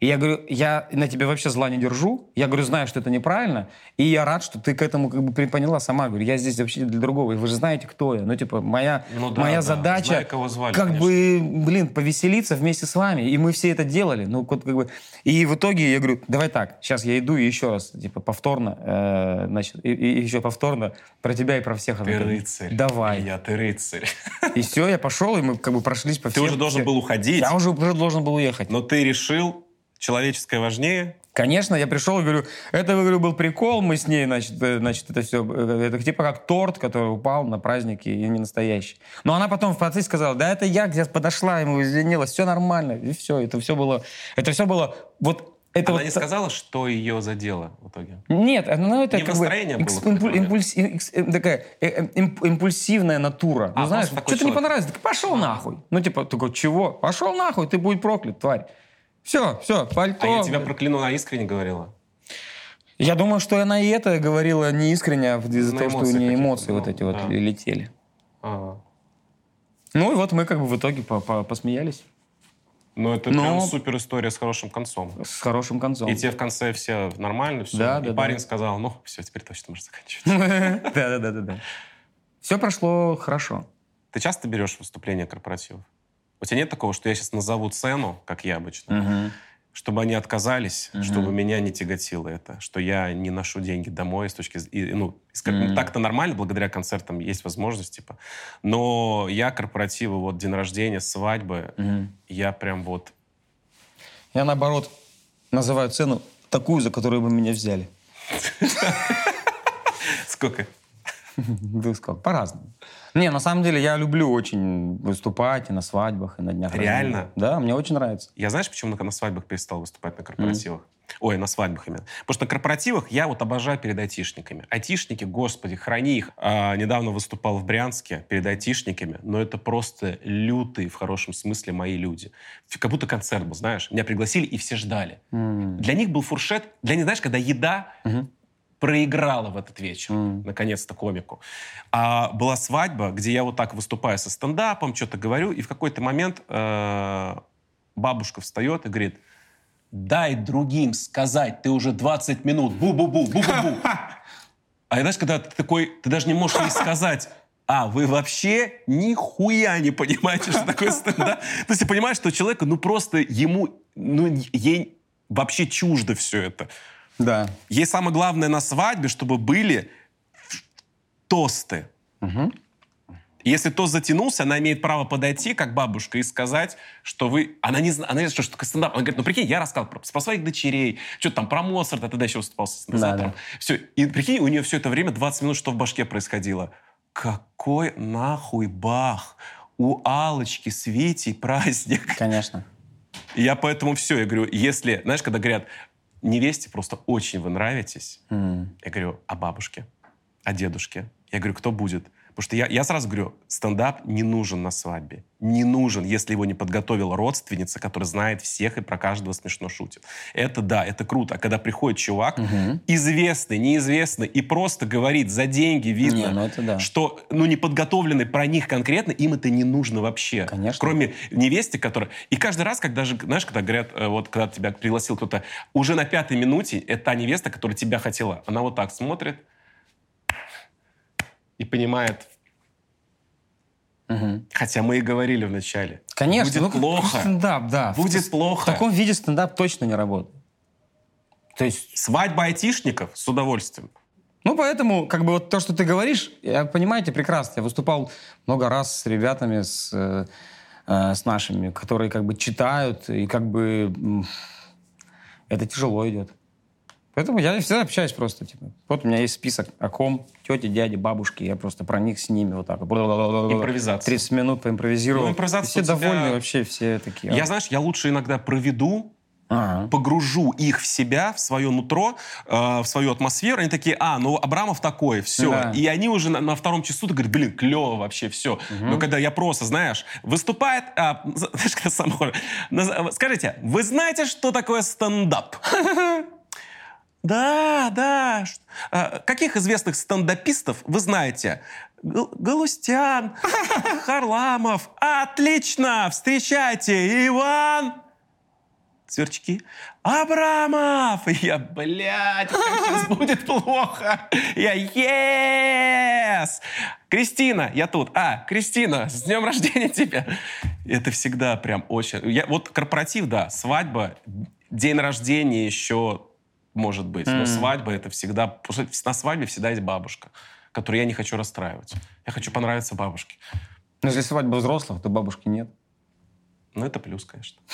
И я говорю, я на тебе вообще зла не держу. Я говорю, знаю, что это неправильно. И я рад, что ты к этому как бы поняла сама. Говорю, я здесь вообще для другого. И вы же знаете, кто я. Ну, типа, моя, Ну да, моя да. задача Знаю, кого звали, как конечно. бы, блин, повеселиться вместе с вами. И мы все это делали. Ну, вот как бы... И в итоге я говорю, давай так, сейчас я иду и еще раз, типа, повторно, э, значит, и, и еще повторно про тебя и про всех. Ты Она говорит, рыцарь. Давай. Я, ты рыцарь. И все, я пошел, и мы как бы прошлись по Ты всем. уже должен был уходить, Я уже, уже должен был уехать. но ты решил, человеческое важнее. Конечно, я пришел и говорю, это, говорю, был прикол, мы с ней, значит, э, значит это все, это типа как торт, который упал на празднике и не настоящий. Но она потом в процессе сказала, да это я где-то подошла, ему извинилась, все нормально, и все, это все было, это все было, вот это Она вот не сказала, что ее задело в итоге? Нет, ну это Не как бы настроение было импульс- экс- э, такая э, э, имп- импульсивная натура. А, ну знаешь, что-то не человек. понравилось, так пошел нахуй. Ну типа, такой, чего? Пошел нахуй, ты будь проклят, тварь. Все, все, пальто. А я тебя прокляну, она искренне говорила. Я думаю, что она и это говорила не искренне, а из-за того, что у нее эмоции вот ну, эти вот да. летели. Ага. Ну и вот мы как бы в итоге по- по- посмеялись Но это Но- прям супер история с хорошим концом. с хорошим концом. И тебе в конце все нормально, все. Да, и да, парень да. сказал, ну, все, теперь точно можешь заканчивать. Да-да-да. Все прошло хорошо. Ты часто берешь выступления корпоративов? У тебя нет такого, что я сейчас назову цену, как я обычно, чтобы они отказались, Мгм. чтобы меня не тяготило это, что я не ношу деньги домой с точки... з- и, ну, как- Мгм. так-то нормально, благодаря концертам есть возможность, типа. Но я корпоративы, вот день рождения, свадьбы, Мгм. я прям вот... Я наоборот называю цену такую, за которую бы меня взяли. Сколько? Ты сказал, по-разному. Не, на самом деле я люблю очень выступать и на свадьбах, и на днях Реально? рождения. Да, мне очень нравится. Я знаешь, почему на, свадьбах перестал выступать на корпоративах? Ой, на свадьбах именно. Потому что на корпоративах я вот обожаю перед айтишниками. Айтишники, господи, храни их. А, недавно выступал в Брянске перед айтишниками, но это просто лютые, в хорошем смысле, мои люди. Как будто концерт был, знаешь. Меня пригласили, и все ждали. М. Для них был фуршет. Для них, знаешь, когда еда Мгм. Проиграла в этот вечер, Мгм. наконец-то, комику. А была свадьба, где я вот так выступаю со стендапом, что-то говорю, и в какой-то момент э, бабушка встает и говорит, дай другим сказать, ты уже 20 минут, бу-бу-бу, бу-бу-бу. А знаешь, когда ты такой, ты даже не можешь ей сказать, а, вы вообще нихуя не понимаете, что такое стендап? То есть ты понимаешь, что человеку, ну просто ему, ну ей вообще чуждо все это. Да. Ей самое главное на свадьбе, чтобы были тосты. Мгм. Если тост затянулся, она имеет право подойти, как бабушка, и сказать, что вы... Она не знает, она не знает, что, что такое стендап. Она говорит, ну прикинь, я рассказал про, про своих дочерей, что там про Моцарта, тогда еще выступал с синтезатором. Да, Все. И прикинь, у нее все это время 20 минут, что в башке происходило. Какой нахуй бах? У Алочки с Витей праздник. Конечно. Я поэтому все, я говорю, если, знаешь, когда говорят, невесте просто очень вы нравитесь, М. я говорю, о бабушке, о дедушке. Я говорю, кто будет? Потому что я, я сразу говорю, стендап не нужен на свадьбе. Не нужен, если его не подготовила родственница, которая знает всех и про каждого смешно шутит. Это да, это круто. А когда приходит чувак, Мгм. известный, неизвестный, и просто говорит за деньги, видно, Не, ну это да. что ну, не подготовленный про них конкретно, им это не нужно вообще. Конечно. Кроме невесты, которая... И каждый раз, когда же, знаешь, когда говорят, э, вот когда тебя пригласил кто-то, уже на пятой минуте это та невеста, которая тебя хотела. Она вот так смотрит и понимает, Мгм. хотя мы и говорили вначале. Конечно. Будет ну, плохо. Стендап, да. Будет В- плохо. В таком виде стендап точно не работает. То есть, Свадьба айтишников с удовольствием. ну, поэтому, как бы, вот то, что ты говоришь, я, понимаете, прекрасно. Я выступал много раз с ребятами, с, э, э, с нашими, которые, как бы, читают, и, как бы, это тяжело идет. Поэтому я всегда общаюсь просто, типа, вот у меня есть список о ком, тети, дяди, бабушки, я просто проник с ними вот так. Импровизация. 30 минут поимпровизировал. Ну, импровизация все тебя- довольны вообще, все такие. Я, знаешь, я лучше иногда проведу Ага. погружу их в себя, в свое нутро, э, в свою атмосферу, они такие, а, ну Абрамов такой, все. Да. И они уже на, на втором часу говорят, блин, клево вообще, все. Но когда я просто, знаешь, выступает, а, знаешь, когда сам скажите, вы знаете, что такое стендап? Да, да. А, Каких известных стендапистов вы знаете? Гал- Галустян, Харламов. Отлично! Встречайте, Иван сверчки. Абрамов! Я, блядь, сейчас будет плохо. Я, yes! Кристина, я тут. А, Кристина, с днем рождения тебя. Это всегда прям очень... Я, вот корпоратив, да, свадьба, день рождения еще может быть. Но свадьба это всегда... На свадьбе всегда есть бабушка, которую я не хочу расстраивать. Я хочу понравиться бабушке. Но если свадьба взрослых, то бабушки нет. Ну, это плюс, конечно.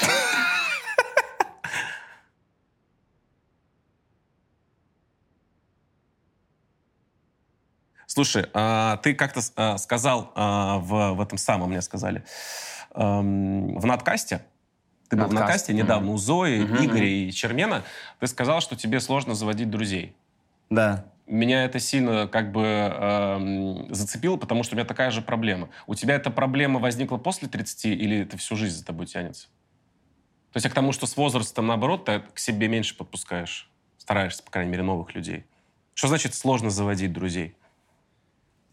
Слушай, а, ты как-то а, сказал а, в, в этом самом, мне сказали, в надкасте, ты был в надкасте недавно у Зои, mm-hmm. Игоря и Чермена, ты сказал, что тебе сложно заводить друзей. Да. Меня это сильно как бы э, зацепило, потому что у меня такая же проблема. У тебя эта проблема возникла после 30 или это всю жизнь за тобой тянется? То есть я к тому, что с возрастом, наоборот, ты к себе меньше подпускаешь. Стараешься, по крайней мере, новых людей. Что значит сложно заводить друзей?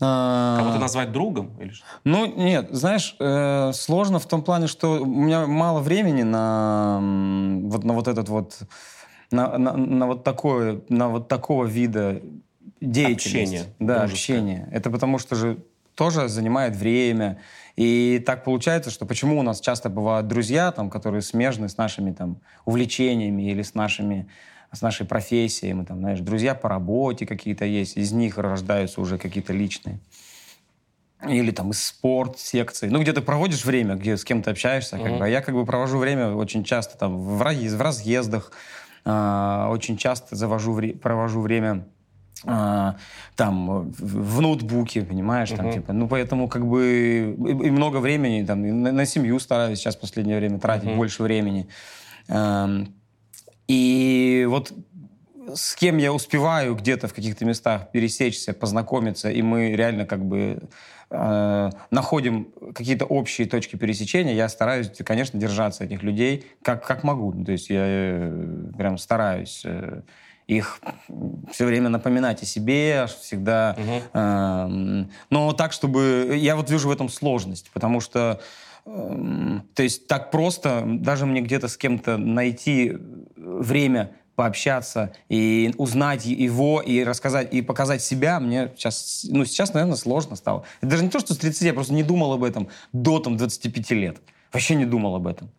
А, Кого-то назвать другом? Или что? Ну, нет, знаешь, э, сложно в том плане, что у меня мало времени на вот, на вот этот вот на, на, на вот такое, на вот такого вида деятельности. Общение. Да, дружеское. общение. Это потому что же тоже занимает время. И так получается, что почему у нас часто бывают друзья, там, которые смежны с нашими там, увлечениями или с нашими с нашей профессией, мы там, знаешь, друзья по работе какие-то есть, из них рождаются уже какие-то личные. Или там из спорт секции. Ну, где ты проводишь время, где с кем то общаешься. Как бы. А я как бы провожу время очень часто там в, в разъездах, э, очень часто завожу, провожу время а, там в ноутбуке, понимаешь, uh-huh. там типа, ну поэтому как бы и, и много времени там на, на семью стараюсь сейчас в последнее время тратить uh-huh. больше времени. И вот с кем я успеваю где-то в каких-то местах пересечься, познакомиться, и мы реально как бы э, находим какие-то общие точки пересечения, я стараюсь, конечно, держаться этих людей как, как могу. То есть я э, прям стараюсь э, их все время напоминать о себе, всегда. Угу. Э, но так, чтобы... Я вот вижу в этом сложность, потому что то есть так просто даже мне где-то с кем-то найти время пообщаться и узнать его, и рассказать, и показать себя, мне сейчас, ну, сейчас, наверное, сложно стало. Это даже не то, что с 30, я просто не думал об этом до там 25 лет. Вообще не думал об этом.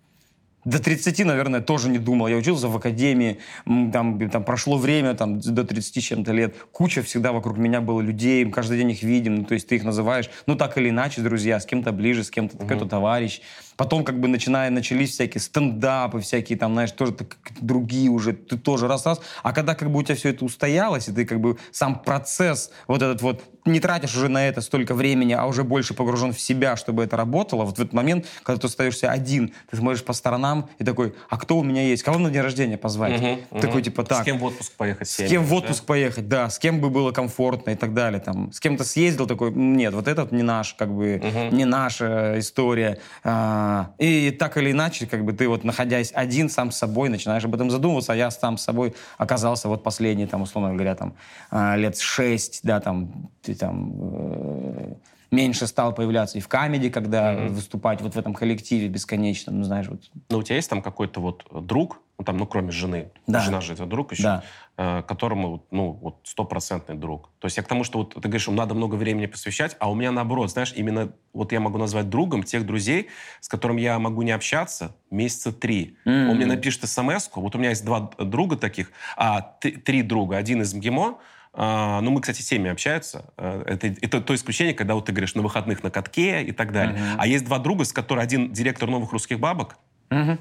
До 30, наверное, тоже не думал. Я учился в академии, там, там прошло время, там, до 30 с чем-то лет. Куча всегда вокруг меня было людей, каждый день их видим, ну, то есть ты их называешь, ну, так или иначе, друзья, с кем-то ближе, с кем-то угу. какой-то товарищ. Потом как бы начиная, начались всякие стендапы, всякие там, знаешь, тоже так, другие уже, ты тоже раз-раз. А когда как бы у тебя все это устоялось, и ты как бы сам процесс вот этот вот, не тратишь уже на это столько времени, а уже больше погружен в себя, чтобы это работало, вот в этот момент, когда ты остаешься один, ты смотришь по сторонам и такой, а кто у меня есть? Кого на день рождения позвать? Угу, такой угу. типа так. С кем в отпуск поехать? С кем в отпуск да? поехать, да. С кем бы было комфортно и так далее. Там, с кем-то съездил такой, нет, вот этот не наш, как бы, угу. не наша история. А, а, и так или иначе, как бы ты вот находясь один сам с собой, начинаешь об этом задумываться, а я сам с собой оказался вот последние, там, условно говоря, там, а, лет шесть, да, там, ты там э, меньше стал появляться и в камеди, когда mm-hmm. выступать вот в этом коллективе бесконечном, ну, знаешь, вот. Но у тебя есть там какой-то вот друг, ну, там, ну, кроме жены, да. жена же это друг еще, да. Э, которому, ну, вот, стопроцентный друг. То есть я к тому, что вот ты говоришь, надо много времени посвящать, а у меня наоборот, знаешь, именно вот я могу назвать другом тех друзей, с которыми я могу не общаться месяца три. Mm-hmm. Он мне напишет смс вот у меня есть два друга таких, а три друга, один из МГИМО, а, ну, мы, кстати, всеми общаются. Э, это, это то исключение, когда вот ты говоришь на выходных на катке и так далее. Uh-huh. А есть два друга, с которыми один директор новых русских бабок, uh-huh.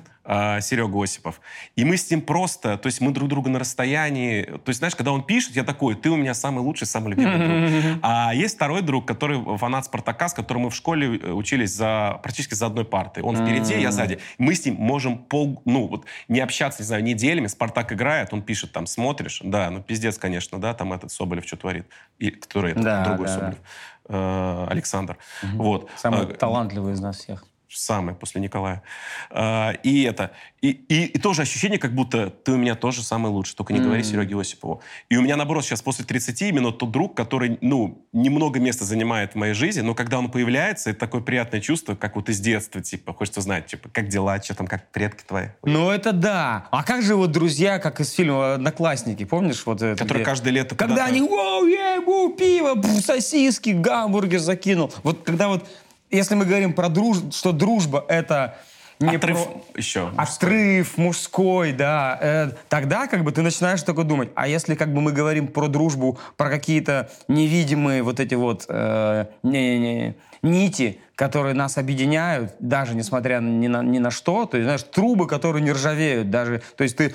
Серега Осипов. И мы с ним просто, то есть мы друг друга на расстоянии. То есть, знаешь, когда он пишет, я такой, ты у меня самый лучший, самый любимый друг. А есть второй друг, который фанат Спартака, с которым мы в школе э, учились за, практически за одной партой. Он впереди, я сзади. Мы с ним можем пол, ну, вот, не общаться, не знаю, неделями. Спартак играет, он пишет там, смотришь, да, ну, пиздец, конечно, да, там этот Соболев что творит. И, который, да, другой да, Соболев. Да. Э, Александр. Угу. Вот. Самый э, талантливый из нас всех. Самое после Николая. А, и это. И, и, и тоже ощущение, как будто ты у меня тоже самый лучший, только не mm-hmm. говори Сереге Осипову. И у меня, наоборот, сейчас после 30 именно тот друг, который, ну, немного места занимает в моей жизни, но когда он появляется, это такое приятное чувство, как вот из детства, типа, хочется знать, типа, как дела, что там, как предки твои. Ну, это да. А как же вот друзья, как из фильма «Одноклассники», помнишь? Вот это, Которые где... каждое лето Когда они, вау, ебу, пиво, сосиски, гамбургер закинул. Вот когда вот если мы говорим про дружбу, что дружба это не отрыв про... еще. Отрыв мужской, да. Э, тогда как бы ты начинаешь только думать. А если как бы мы говорим про дружбу, про какие-то невидимые вот эти вот э, не, не, нити, которые нас объединяют, даже несмотря ни на, ни на что, то есть, знаешь, трубы, которые не ржавеют даже. То есть ты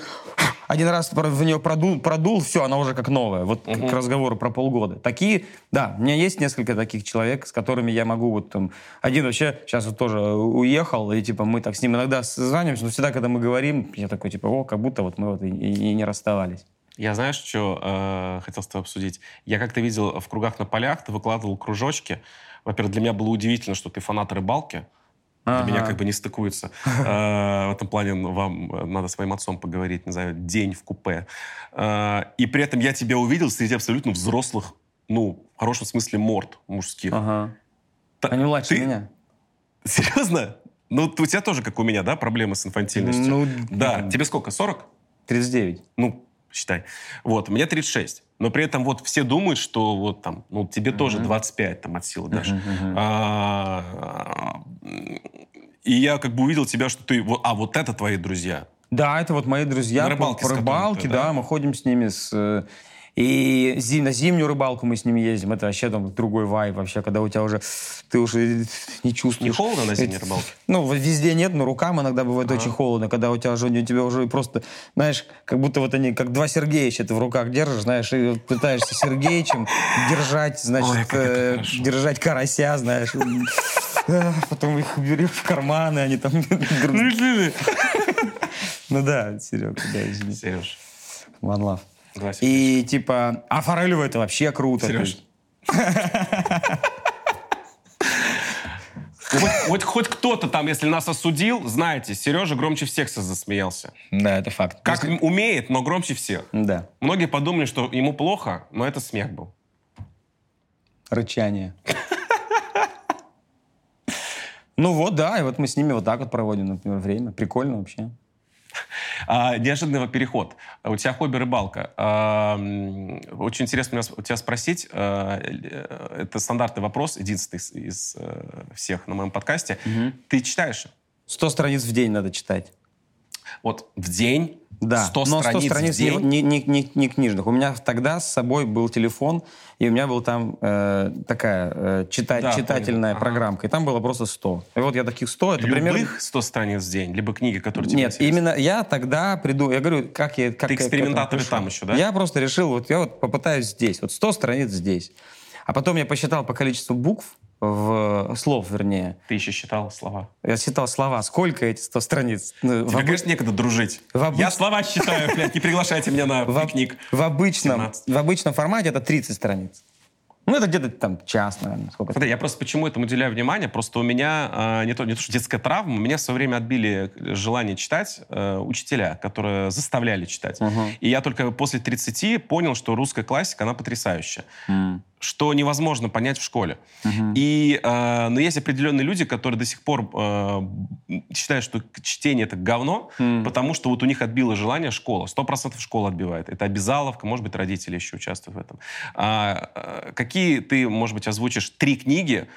один раз в нее продул, продул все, она уже как новая. Вот угу. к разговору про полгода. Такие, да, у меня есть несколько таких человек, с которыми я могу вот там... Один вообще сейчас вот тоже уехал, и типа мы так с ним иногда созваниваемся, но всегда, когда мы говорим, я такой типа, о, как будто вот мы вот и, и не расставались. Я знаешь, что э, хотел с тобой обсудить? Я как-то видел в кругах на полях, ты выкладывал кружочки. Во-первых, для меня было удивительно, что ты фанат рыбалки. Ага. Для меня как бы не стыкуется. Э, в этом плане вам надо своим отцом поговорить, не знаю, день в купе. Э, и при этом я тебя увидел среди абсолютно взрослых, ну, в хорошем смысле морд мужских. Ага. Они младше меня. Серьезно? Ну, у тебя тоже, как у меня, да, проблемы с инфантильностью? Ну, да. Тебе сколько, 40? 39. Ну, считай. Вот, мне 36. Но при этом вот все думают, что вот там, ну, тебе uh-huh. тоже 25 там от силы даже. Uh-huh, А, и я как бы увидел тебя, что ты... А вот это твои друзья. Да, это вот мои друзья на рыбалке, по, по рыбалке, да? да, мы ходим с ними с э, и зим, на зимнюю рыбалку мы с ними ездим. Это вообще там другой вайб вообще, когда у тебя уже... Ты уже не чувствуешь. Не холодно на зимней рыбалке? Ну, везде нет, но рукам иногда бывает ага. очень холодно. Когда у тебя уже, у тебя уже просто, знаешь, как будто вот они, как два Сергеевича ты в руках держишь, знаешь, и пытаешься Сергеичем держать, значит, Ой, э, держать карася, знаешь. Потом их берешь в карманы, они там... Ну да, Серега, да, извини. Сереж. One love. И типа, а Форелева это вообще круто. Сереж. Хоть, хоть, кто-то там, если нас осудил, знаете, Сережа громче всех засмеялся. Да, это факт. Как умеет, но громче всех. Да. Многие подумали, что ему плохо, но это смех был. Рычание. Ну вот, да, и вот мы с ними вот так вот проводим, например, время. Прикольно вообще. А, неожиданный переход. У тебя хобби рыбалка. А, очень интересно у тебя спросить. А, э, это стандартный вопрос, единственный из, из э, всех на моем подкасте. Угу. Ты читаешь? Сто страниц в день надо читать. Вот в день да, 100 но 100 страниц, в день. Не, не, не, не книжных. У меня тогда с собой был телефон, и у меня был там э, такая э, чита, да, читательная понял. программка, и там было просто 100. И вот я таких 100, это Любых примерно... 100 страниц в день, либо книги, которые тебе Нет, интересны. именно я тогда приду, я говорю, как я... Как Ты экспериментатор там еще, да? Я просто решил, вот я вот попытаюсь здесь, вот 100 страниц здесь. А потом я посчитал по количеству букв, в слов, вернее. Ты еще считал слова? Я считал слова. Сколько эти 100 страниц? Ну, Тебе, об... конечно, некогда дружить. В обыч... Я слова считаю, блядь, не приглашайте меня на пикник. В обычном, в обычном формате это 30 страниц. Ну, это где-то там час, наверное. Сколько Смотри, я просто почему этому уделяю внимание? Просто у меня э, не, то, не то, что детская травма, у меня в свое время отбили желание читать э, учителя, которые заставляли читать. Угу. И я только после 30 понял, что русская классика, она потрясающая. Mm что невозможно понять в школе. Uh-huh. И, э, но есть определенные люди, которые до сих пор э, считают, что чтение это говно, uh-huh. потому что вот у них отбило желание школа. Сто процентов школа отбивает. Это обязаловка, может быть, родители еще участвуют в этом. А, а, какие ты, может быть, озвучишь три книги,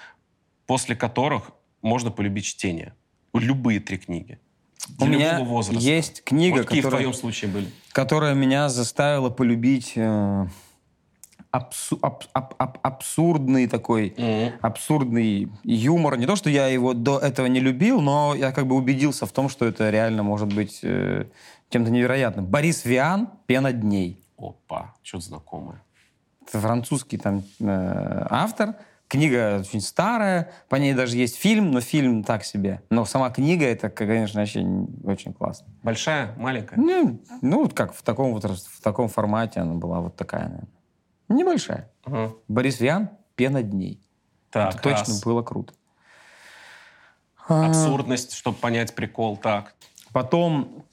после которых можно полюбить чтение? Любые три книги. Для у меня возраста. есть книга, какие которая, в твоем случае были? которая меня заставила полюбить... Э абсу аб аб аб абсурдный такой, mm-hmm. абсурдный юмор. Не то, что я его до этого не любил, но я как бы убедился в том, что это реально может быть э, чем-то невероятным. Борис Виан «Пена дней». Опа, что-то знакомое. Это французский там э, автор. Книга очень старая, по ней даже есть фильм, но фильм так себе. Но сама книга, это, конечно, вообще очень классно. Большая, маленькая? Ну, ну вот как в таком вот в таком формате она была вот такая, наверное. Небольшая. Угу. Борис Виан «Пена дней». Так, Это точно раз. было круто. А. абсурдность, чтобы понять прикол. Так. Потом...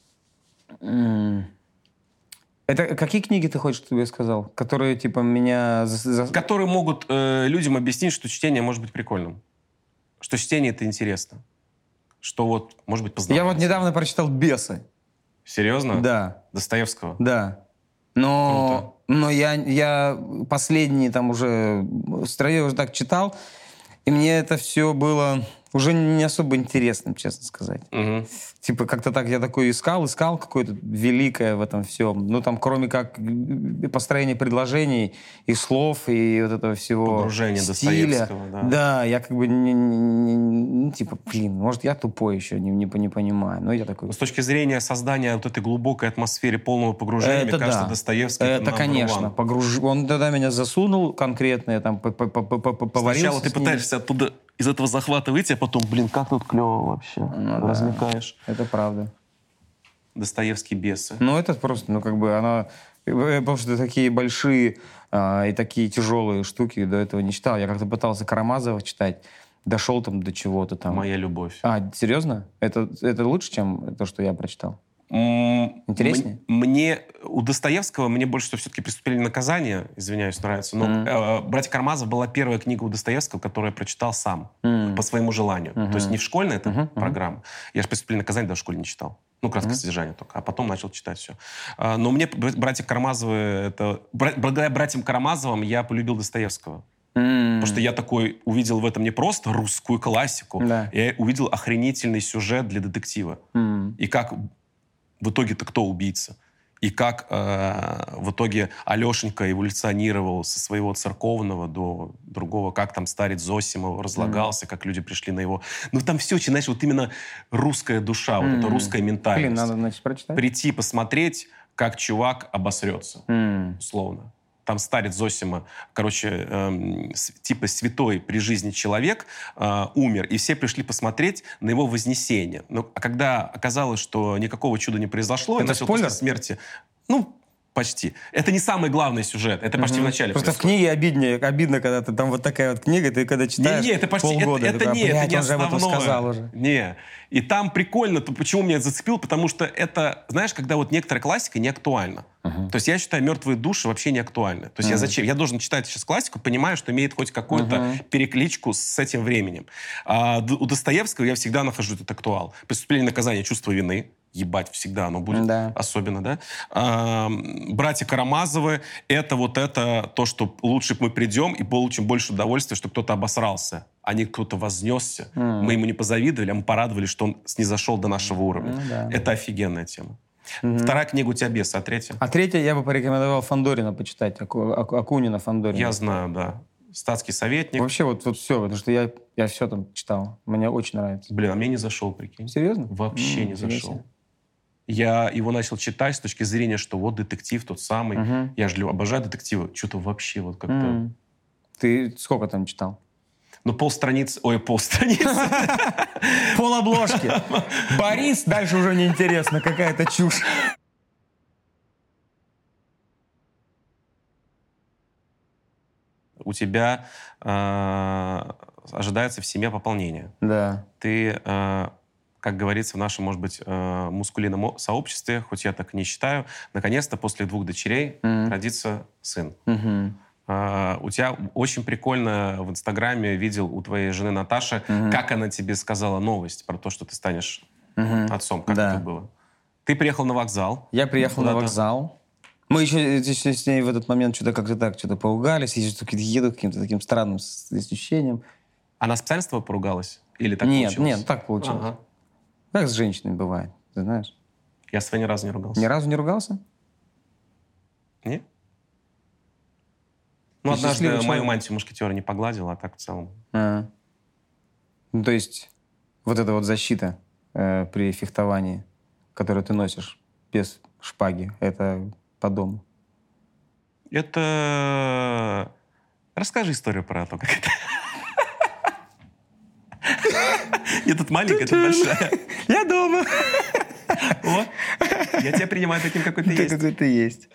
Это какие книги ты хочешь, чтобы я сказал? Которые, типа, меня... Которые могут э, людям объяснить, что чтение может быть прикольным. Что чтение это интересно. Что вот, может быть, Я познавательно. вот недавно прочитал «Бесы». Серьезно? Да, Достоевского? да. Но, но я, я последние там уже... Строе уже так читал, и мне это все было уже не особо интересным, честно сказать. Мгм. Типа как-то так я такой искал, искал какое-то великое в этом всем. Ну там кроме как э, построения предложений и слов и вот этого всего Погружение стиля. Достоевского, да. я как бы не, не- не- ну, типа, блин, может я тупой еще не, не, не понимаю. Но я такой. С точки зрения создания вот этой глубокой атмосферы полного погружения, мне кажется, да. Достоевский это, Это, конечно. one. Погруж... Он тогда меня засунул конкретно, я там по- по- по- по- по- поварился Сначала ты пытаешься оттуда из этого захвата выйти, а потом, блин, как тут клево вообще. Ну да. Это правда. Достоевский бесы. Ну, это просто, ну, как бы она... э, Потому что такие большие а, и такие тяжелые штуки до этого не читал. Я как-то пытался Карамазова читать, дошел там до чего-то там. Моя любовь. А, серьезно? Это, это лучше, чем то, что я прочитал? Интереснее? Мне у Достоевского мне больше всего все-таки преступление и наказание, извиняюсь, нравится. Но Мгм. э, «Братья Кармазов» была первая книга у Достоевского, которую я прочитал сам М. по своему желанию. Мгм. То есть не в школьной Мгм, мгм. программа. Я же преступление и наказание даже в школе не читал. Ну, краткое Мгм. содержание только. А потом начал читать все. А, Но мне братья Карамазовы, это... Благодаря братьям Карамазовым я полюбил Достоевского. Потому что я такой увидел в этом не просто русскую классику, Да. я увидел охренительный сюжет для детектива. М. И как в итоге-то кто убийца? И как э, в итоге Алешенька эволюционировал со своего церковного до другого, как там старец Зосимов разлагался, как люди пришли на его... Ну там все знаешь, вот именно русская душа, вот эта русская ментальность. Блин, надо, значит, прочитать. Прийти посмотреть, как чувак обосрется, М. условно. Там старец Зосима, короче, с- типа святой при жизни человек э, умер, и все пришли посмотреть на его вознесение. Но а когда оказалось, что никакого чуда не произошло, и Это начал спойлер? после смерти... Ну, почти. Это не самый главный сюжет, это почти в Мгм. начале Просто в происходит. книге обиднее, обидно, когда ты там вот такая вот книга, ты когда читаешь Не, не, это почти полгода, это, это такой, не, это «Блядь, не он же об этом основное. сказал уже. Не. И там прикольно, то почему меня это зацепило, потому что это, знаешь, когда вот некоторая классика не актуальна. То есть я считаю, мертвые души вообще не актуальны. То есть я Мгм. зачем? Я должен читать сейчас классику, понимая, что имеет хоть какую-то Мгм. перекличку с этим временем. А у Достоевского я всегда нахожу этот актуал. Преступление и наказание, чувство вины. Ебать, всегда оно будет. Да. Особенно, да? А, братья Карамазовы, это вот это то, что лучше мы придем и получим больше удовольствия, что кто-то обосрался, а не кто-то вознесся. М. Мы ему не позавидовали, а мы порадовались, что он снизошел до нашего уровня. Ну да. Это офигенная тема. Мгм. Вторая книга у тебя «Бес», а третья? А третье я бы порекомендовал Фандорина почитать, Аку- Аку- Акунина Фандорина. Я знаю, да. Статский советник. Вообще вот, вот все, потому что я, я все там читал. Мне очень нравится. Блин, а мне не зашел, прикинь. Серьезно? Вообще М, не нифига зашел. Я его начал читать с точки зрения, что вот детектив тот самый. Мгм. Я же обожаю детективы. Что-то вообще вот как-то... М. Ты сколько там читал? Ну, полстраницы... Ой, полстраницы. Пол обложки. Борис, дальше уже неинтересно, какая-то чушь. У тебя э, ожидается в семье пополнение. Да. Ты, э, как говорится в нашем, может быть, э, мускулином сообществе, хоть я так не считаю, наконец-то после двух дочерей Мгм. родится сын. Мгм. А, у тебя очень прикольно в Инстаграме видел у твоей жены Наташи, Мгм. как она тебе сказала новость про то, что ты станешь Мгм. отцом. Как Да. это было? Ты приехал на вокзал. Я приехал на вокзал. Мы еще еще с ней в этот момент что-то как-то так, что-то поругались. Я что-то еду каким-то таким странным ощущением. Она специально с тобой поругалась? Или так нет, получилось? нет, так получилось. Ага. Как с женщиной бывает, ты знаешь. Я с тобой ни разу не ругался. Ни разу не ругался? Не? Ну, Ты однажды мою человек. мантию мушкетера не погладил, а так в целом. А. Ну, то есть вот эта вот защита э, при фехтовании, которую ты носишь без шпаги, это по дому. Это... Расскажи историю про то, как это... Не тут маленькая, тут большая. Я дома. О, я тебя принимаю таким, какой ты есть. какой ты есть.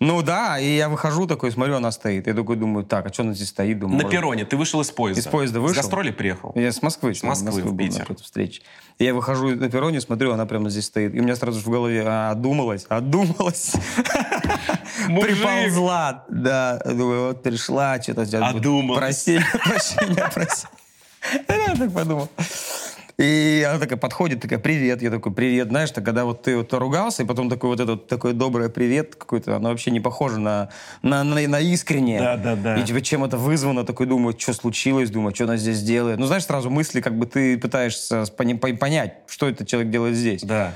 Ну да, и я выхожу такой, смотрю, она стоит. Я такой думаю, так, а что она здесь стоит? Думаю, На может, перроне ты вышел из поезда. Из поезда вышел. С гастроли приехал. Я с Москвы. С Москвы в был Питер. на встрече. И я выхожу на перроне, смотрю, она прямо здесь стоит. И у меня сразу же в голове, а, одумалась, одумалась. Приползла. Да, думаю, вот пришла, что-то... Одумалась. Прощения, прощения, прощения. Я так подумал. И она такая подходит, такая, привет. Я такой, привет. Знаешь, так, когда вот ты вот ругался, и потом такой вот этот такой доброе привет какой-то, оно вообще не похоже на, на, на, на искреннее. Да, да, да. И типа чем это вызвано, такой думаю, что случилось, думаю, что она здесь делает. Ну, знаешь, сразу мысли, как бы ты пытаешься понять, что этот человек делает здесь. Да.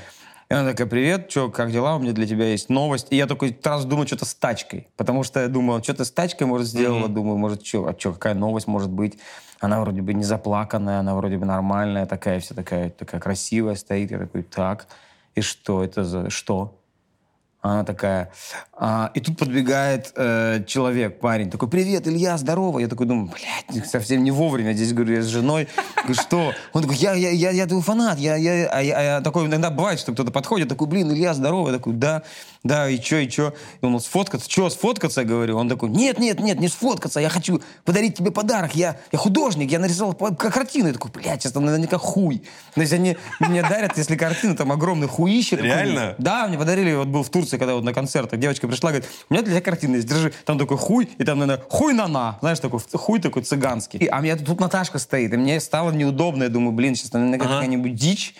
И она такая, привет, что, как дела? У меня для тебя есть новость. И я такой сразу думаю, что-то с тачкой. Потому что я думал, что-то с тачкой, может, сделала. Мгм. Думаю, может, что, а что, какая новость может быть? Она вроде бы не заплаканная, она вроде бы нормальная, такая вся такая, такая красивая стоит. Я такой, так, и что это за, что? Она такая... а, и тут подбегает э, человек, парень, такой, привет, Илья, здорово. Я такой думаю, блядь, совсем не вовремя. Здесь, говорю, я с женой. Говорю, что? Он такой, я, я, я, я твой фанат. Я, я, а я, а я такой, иногда бывает, что кто-то подходит, такой, блин, Илья, здорово. Я такой, да, да, и чё, и чё? И он, сфоткаться? Чё, сфоткаться, я говорю? Он такой, нет, нет, нет, не сфоткаться, я хочу подарить тебе подарок. Я, я художник, я нарисовал картину. Я такой, блядь, сейчас там наверняка хуй. То есть они мне дарят, если картина, там огромный хуище. Реально? Да, мне подарили, вот был в Турции, когда вот на концертах, девочка пришла, говорит, у меня для тебя картина есть, держи. Там такой хуй, и там, наверное, хуй на на, знаешь, такой хуй такой цыганский. И- а мне тут Наташка стоит, и мне стало неудобно, я думаю, блин, сейчас, наверное, Ага. какая-нибудь дичь.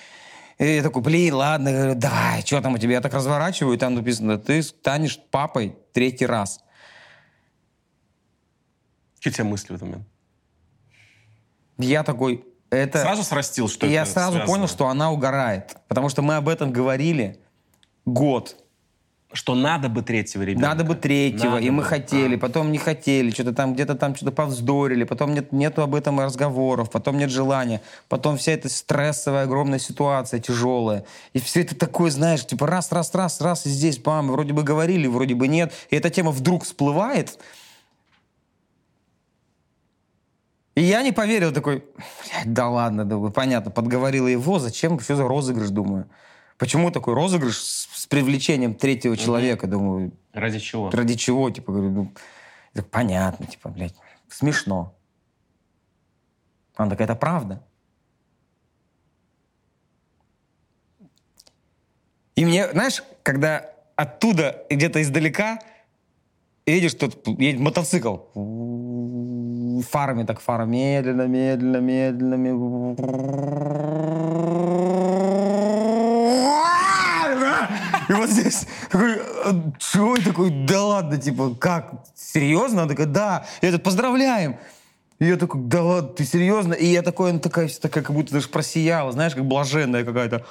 И я такой, блин, ладно, я говорю, давай, что там у тебя? Я так разворачиваю, и там написано, ты станешь папой третий раз. Какие у тебя мысли в этот момент? Я такой, это... Сразу срастил, что и я это сразу связано? понял, что она угорает. Потому что мы об этом говорили год. Что надо бы третьего ребенка. Надо бы третьего, Надо и мы бы. хотели, А. потом не хотели, что-то там где-то там что-то повздорили, потом нет, нету об этом разговоров, потом нет желания, потом вся эта стрессовая огромная ситуация тяжелая. И все это такое, знаешь, типа раз, раз, раз, раз, и здесь, бам, вроде бы говорили, вроде бы нет. И эта тема вдруг всплывает. И я не поверил, такой, блядь, да ладно, думаю, понятно, подговорила его, зачем, что за розыгрыш, думаю. Почему такой розыгрыш с, с привлечением третьего человека, думаю, Ради чего? Ради чего, типа, говорю, ну, так понятно, типа, блядь, смешно. Она такая, это правда. И мне, знаешь, когда оттуда, где-то издалека, видишь, что едет мотоцикл. Фарами так, фара медленно, медленно, медленно. медленно. И вот здесь такой, что? такой, да ладно, типа, как, серьезно? Она такая, да. И этот, поздравляем. И я такой, да ладно, ты серьезно? И я такой, она такая, такая, как будто даже просияла, знаешь, как блаженная какая-то.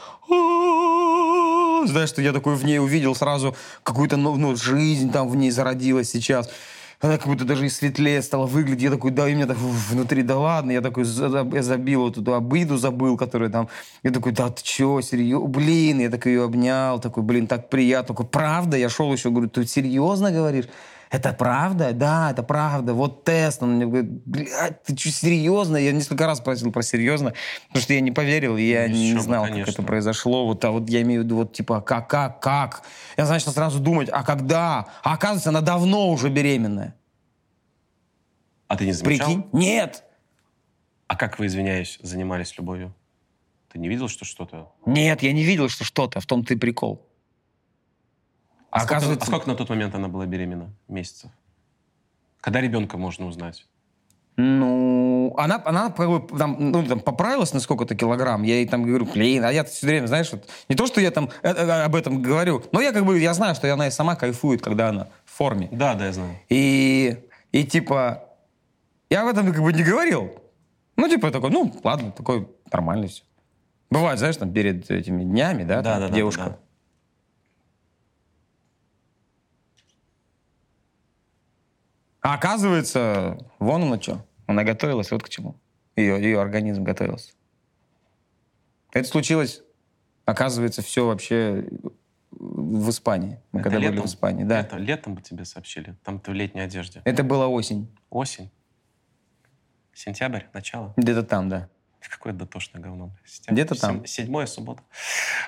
Знаешь, что я такой в ней увидел сразу какую-то ну, ну, жизнь там в ней зародилась сейчас. Она как будто даже и светлее стала выглядеть. Я такой, да, и мне так внутри, да ладно. Я такой, я забил вот эту обиду, забыл, которая там. Я такой, да ты чё, серьезно? Блин, я так ее обнял, такой, блин, так приятно. Такой, правда? Я шел еще, говорю, ты серьезно говоришь? Это правда? Да, это правда. Вот тест. Он мне говорит, блядь, ты что, серьезно? Я несколько раз спросил про серьезно, потому что я не поверил, я не еще бы, знал, как конечно. это произошло. Вот, а вот я имею в виду, вот типа, как, как, как? Я начал сразу думать, а когда? А оказывается, она давно уже беременная. А ты не замечал? Прикинь? Нет! А как вы, извиняюсь, занимались любовью? Ты не видел, что что-то... Нет, я не видел, что что-то. В том-то и прикол. А, А сколько, оказывается... а сколько на тот момент она была беременна? Месяцев? Когда ребенка можно узнать? Ну, она, она там, ну, там, поправилась на сколько-то килограмм. Я ей там говорю, блин, а я все время, знаешь, вот, не то, что я там э, э, об этом говорю, но я как бы, я знаю, что она и сама кайфует, когда она в форме. Да, да, я знаю. И, и типа, я об этом как бы не говорил. Ну, типа, такой, ну, ладно, такой нормально все. Бывает, знаешь, там перед этими днями, да, Да, там да, девушка. да, да. А оказывается, вон оно что. Она готовилась вот к чему. Ее, ее организм готовился. Это случилось, оказывается, все вообще в Испании. Мы Это когда были летом? в Испании, да. Это летом бы тебе сообщили. Там ты в летней одежде. Это была осень. Осень. Сентябрь, начало. Где-то там, да. Какое дотошное говно. Где-то там. Седьмое суббота.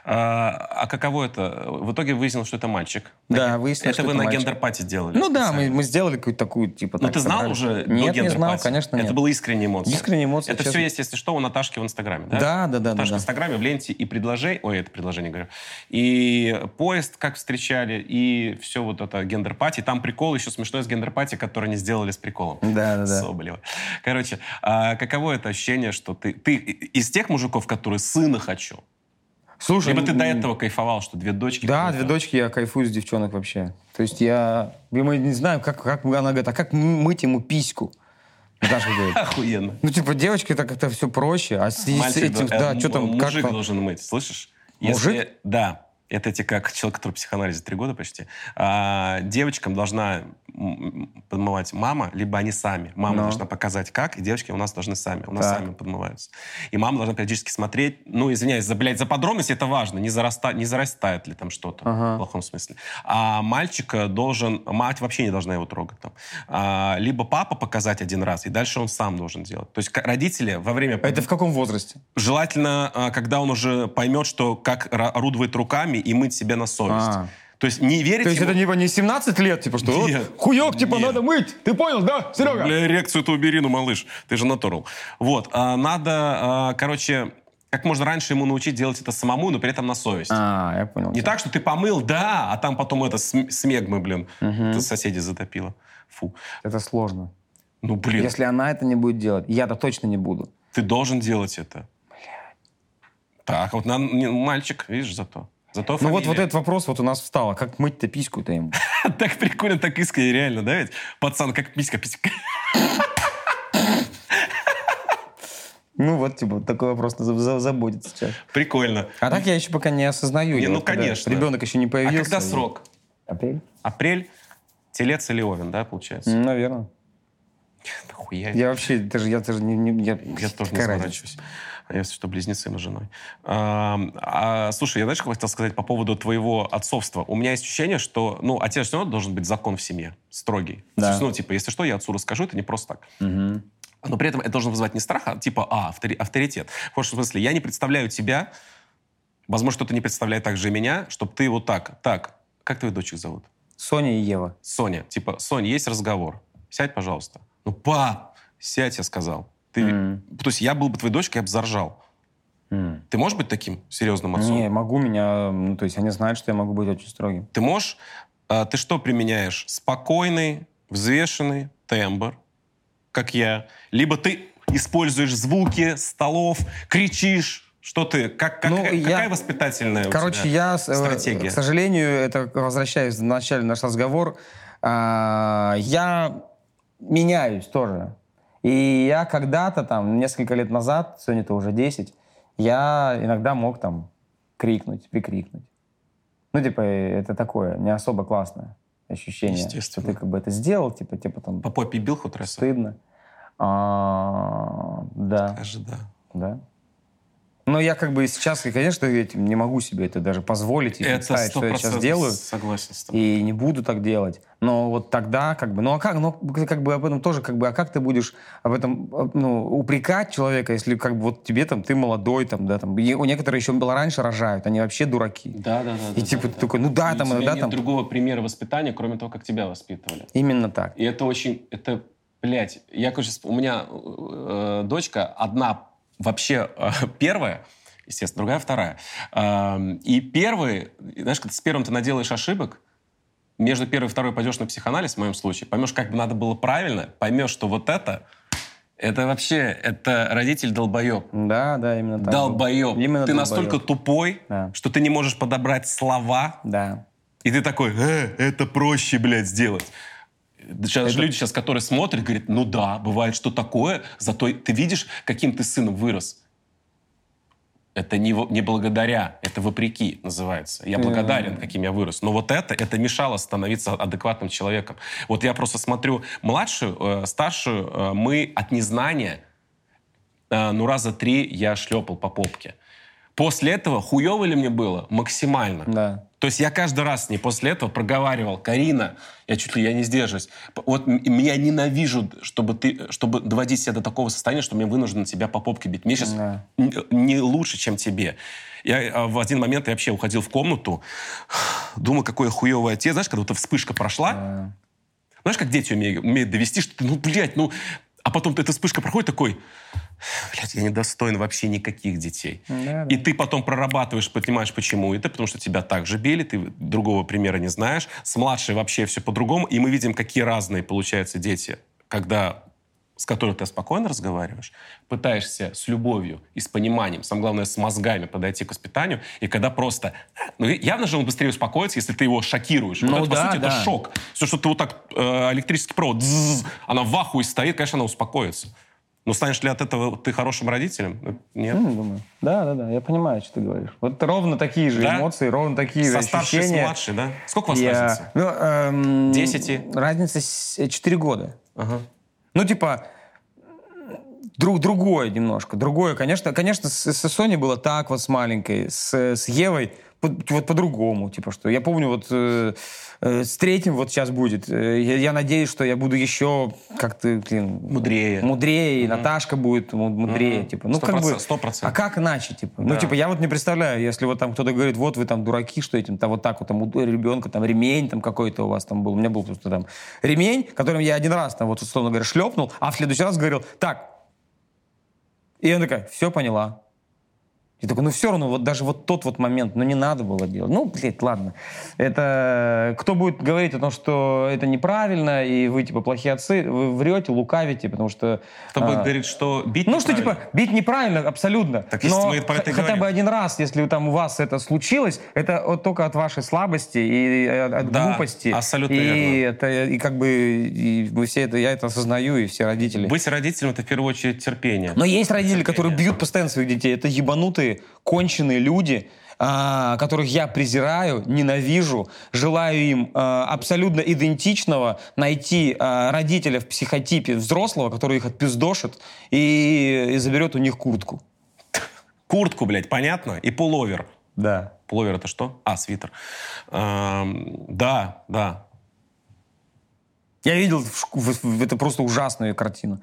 А, а каково это? В итоге выяснилось, что это мальчик. Да, выяснилось, Это что вы это на мальчик. гендер-пати делали? Ну да, мы, специально? мы сделали какую-то такую, типа... Ну так ты знал собрали. уже до Нет, не знал, конечно, Это нет. была искренняя эмоция? Искренняя эмоция, Это честно. все есть, если что, у Наташки в Инстаграме, да? Да, да, да, да, Наташка да. в Инстаграме, в ленте и предложение... Ой, это предложение, говорю. И поезд, как встречали, и все вот это гендер-пати. Там прикол еще смешной с гендер-пати, который они сделали с приколом. Да, да, да. Соболева. Короче, а каково это ощущение, что ты, ты из тех мужиков, которые сына хочу? Слушай, Либо ты до этого кайфовал, что две дочки? Да, две дочки, я кайфую с девчонок вообще. То есть я... мы не знаю, как, как она говорит, а как мыть ему письку? Наташа говорит. Охуенно. Ну, типа, девочки, это как-то все проще. А с, этим, да, м- что там, как Мужик должен мыть, слышишь? Мужик? Если, да, это тебе как человек, который в психоанализе три года почти. А, девочкам должна подмывать мама, либо они сами. Мама Но. должна показать как, и девочки у нас должны сами. У нас Так. сами подмываются. И мама должна периодически смотреть, ну, извиняюсь, за, блядь, за подробности это важно, не, зараста, не зарастает ли там что-то Ага. в плохом смысле. А мальчика должен, мать вообще не должна его трогать там. А, либо папа показать один раз, и дальше он сам должен делать. То есть родители во время А Это в каком возрасте? Желательно, а, когда он уже поймет, что как орудовать руками и мыть себе на совесть. А. То есть не верить То есть ему- это типа не 17 лет, типа, что Нет. хуёк, типа, Нет. надо мыть. Ты понял, да, Серега? Бля, эрекцию-то убери, ну, малыш. Ты же натурал. Вот. а, надо, а, короче, как можно раньше ему научить делать это самому, но при этом на совесть. А, я понял. Не так, что ты помыл, да, а там потом это см- смегмы, блин, это соседи затопило. Фу. Это сложно. Ну, блин, Если она это не будет делать, я-то точно не буду. ты должен делать это. Так, вот на- мальчик, видишь, зато. Зато Ну вот, вот этот вопрос вот у нас встал. А как мыть-то письку-то ему? Так прикольно, так искренне, реально, да ведь? Пацан, как писька, писька. Ну вот, типа, такой вопрос за- за- заботится сейчас. Прикольно. А так я еще пока не осознаю. Не, ну, вот когда конечно. Ребенок еще не А появился. когда и- срок? Апрель? Апрель, телец или овен, да, получается? Наверное. Нахуя? Я вообще, даже, я даже не... не- я, Я тоже не заморачиваюсь. А если что, близнецы мы с женой. А, а, слушай, я знаешь, что хотел сказать по поводу твоего отцовства? У меня есть ощущение, что, ну, отец все равно должен быть закон в семье, строгий. Да. Есть, ну, типа, если что, я отцу расскажу, это не просто так. Мгм. Но при этом это должно вызывать не страх, а типа, а, автори- авторитет. В хорошем смысле, я не представляю тебя, возможно, кто-то не представляет также и меня, чтобы ты вот так, так, как твою дочек зовут? Соня и Ева. Соня, типа, Соня, есть разговор. Сядь, пожалуйста. Ну, пап, сядь, я сказал. Ты... М. То есть я был бы твоей дочкой, я бы заржал. М. Ты можешь быть таким серьезным отцом? Не, могу меня... Ну, то есть они знают, что я могу быть очень строгим. Ты можешь... а, ты что применяешь? Спокойный, взвешенный тембр, как я. Либо ты используешь звуки столов, кричишь. Что ты? Как, как- Ну, какая я- воспитательная у Короче, тебя я, э, стратегия? к сожалению, это возвращаясь в начале наш разговор, а, я меняюсь тоже. И я когда-то, там, несколько лет назад, сегодня-то уже 10, я иногда мог там крикнуть, прикрикнуть. Ну, типа, это такое, не особо классное ощущение. Что ты как бы это сделал, типа, типа там По попе бил хоть раз? стыдно. А, да, Скажи да. да. Но я как бы сейчас, конечно, не могу себе это даже позволить и Это представить, что я сейчас делаю. согласен с тобой. И не буду так делать. Но вот тогда как бы... Ну а как? Ну как бы об этом тоже как бы... А как ты будешь об этом ну, упрекать человека, если как бы вот тебе там, ты молодой, там, да, там... И у некоторых еще было раньше рожают, они вообще дураки. Да, да, да. И типа ты такой, ну да, И там, у тебя да, нет там... другого примера воспитания, кроме того, как тебя воспитывали. Именно так. И это очень, это, блядь, я, короче, сп- у меня э, дочка одна вообще э, первая, естественно, другая вторая. Эм, и первый, знаешь, когда с первым ты наделаешь ошибок, между первой и второй пойдешь на психоанализ, в моем случае, поймешь, как бы надо было правильно, поймешь, что вот это, это вообще, это родитель долбоеб. Да, да, именно так. Долбоеб. Именно ты долбоеб. настолько тупой, Да. что ты не можешь подобрать слова, Да. и ты такой, э, это проще, блядь, сделать. Сейчас же люди сейчас, которые смотрят, говорят, ну да, бывает, что такое, зато ты видишь, каким ты сыном вырос. Это не, не благодаря, это вопреки называется. Я благодарен, каким я вырос. Но вот это, это мешало становиться адекватным человеком. Вот я просто смотрю младшую, э, старшую, э, мы от незнания, э, ну раза три я шлепал по попке. После этого хуево ли мне было? Максимально. Да. То есть я каждый раз с ней после этого проговаривал, Карина, я чуть ли я не сдерживаюсь. Вот меня ненавижу, чтобы ты, чтобы доводить себя до такого состояния, что мне вынужден тебя по попке бить. Мне сейчас да. не лучше, чем тебе. Я а, в один момент я вообще уходил в комнату, думал, какой хуевый отец. Знаешь, когда вот эта вспышка прошла, да. знаешь, как дети умеют, умеют довести, что ты, ну, блядь, ну... А потом эта вспышка проходит такой, блядь, я не достоин вообще никаких детей. Да, да. И ты потом прорабатываешь, понимаешь, почему это, потому что тебя так же били, ты другого примера не знаешь. С младшей вообще все по-другому. И мы видим, какие разные получаются дети, когда с которой ты спокойно разговариваешь, пытаешься с любовью и с пониманием, самое главное, с мозгами подойти к воспитанию, и когда просто... Ну, явно же он быстрее успокоится, если ты его шокируешь. Ну, вот это, да, по сути, да. это шок. Все, что ты вот так, э, электрический провод, дзз, она в ахуе стоит, конечно, она успокоится. Но станешь ли от этого ты хорошим родителем? Ну, нет. Ну, думаю. Да, да, да, я понимаю, что ты говоришь. Вот ровно такие же да? эмоции, ровно такие Со же ощущения. Старшей с младшей, да? Сколько у вас я... разница? Ну, эм... Десяти? Разница 4 года. Ага. Ну, типа, друг, другое немножко. Другое, конечно. Конечно, с, с Соней было так вот с маленькой. С, с Евой вот по-другому. Типа, что я помню, вот э, э, с третьим вот сейчас будет. Э, я, я надеюсь, что я буду еще как-то... Блин, мудрее. Мудрее, mm-hmm. Наташка будет мудрее. Mm-hmm. Типа. Ну, 100%, как бы... 100%. А как иначе? Типа? Ну, да. Ну, типа, я вот не представляю, если вот там кто-то говорит, вот вы там дураки, что этим, там вот так вот там у ребенка там ремень там какой-то у вас там был. У меня был просто там ремень, которым я один раз там вот, условно говоря, шлепнул, а в следующий раз говорил, так, и она такая, все поняла. И такой, ну все равно, вот даже вот тот вот момент, ну не надо было делать. Ну, блядь, ладно. Это кто будет говорить о том, что это неправильно, и вы, типа, плохие отцы, вы врете, лукавите, потому что... Кто а, будет говорить, что бить Ну, что, типа, бить неправильно, абсолютно. Так если но мы про это хотя говорим. бы один раз, если там у вас это случилось, это вот только от вашей слабости и от да, глупости. абсолютно и верно. Это, и как бы, и вы все это, я это осознаю, и все родители. Быть родителем — это в первую очередь терпение. Но есть родители, терпение. которые бьют постоянно своих детей. Это ебанутые, конченые люди, а, которых я презираю, ненавижу, желаю им а, абсолютно идентичного найти а, родителя в психотипе взрослого, который их отпиздошит и, и заберет у них куртку. Куртку, блядь, понятно? И пуловер. Да. Пуловер это что? А, свитер. Эм, да, да. Я видел, это просто ужасную картину.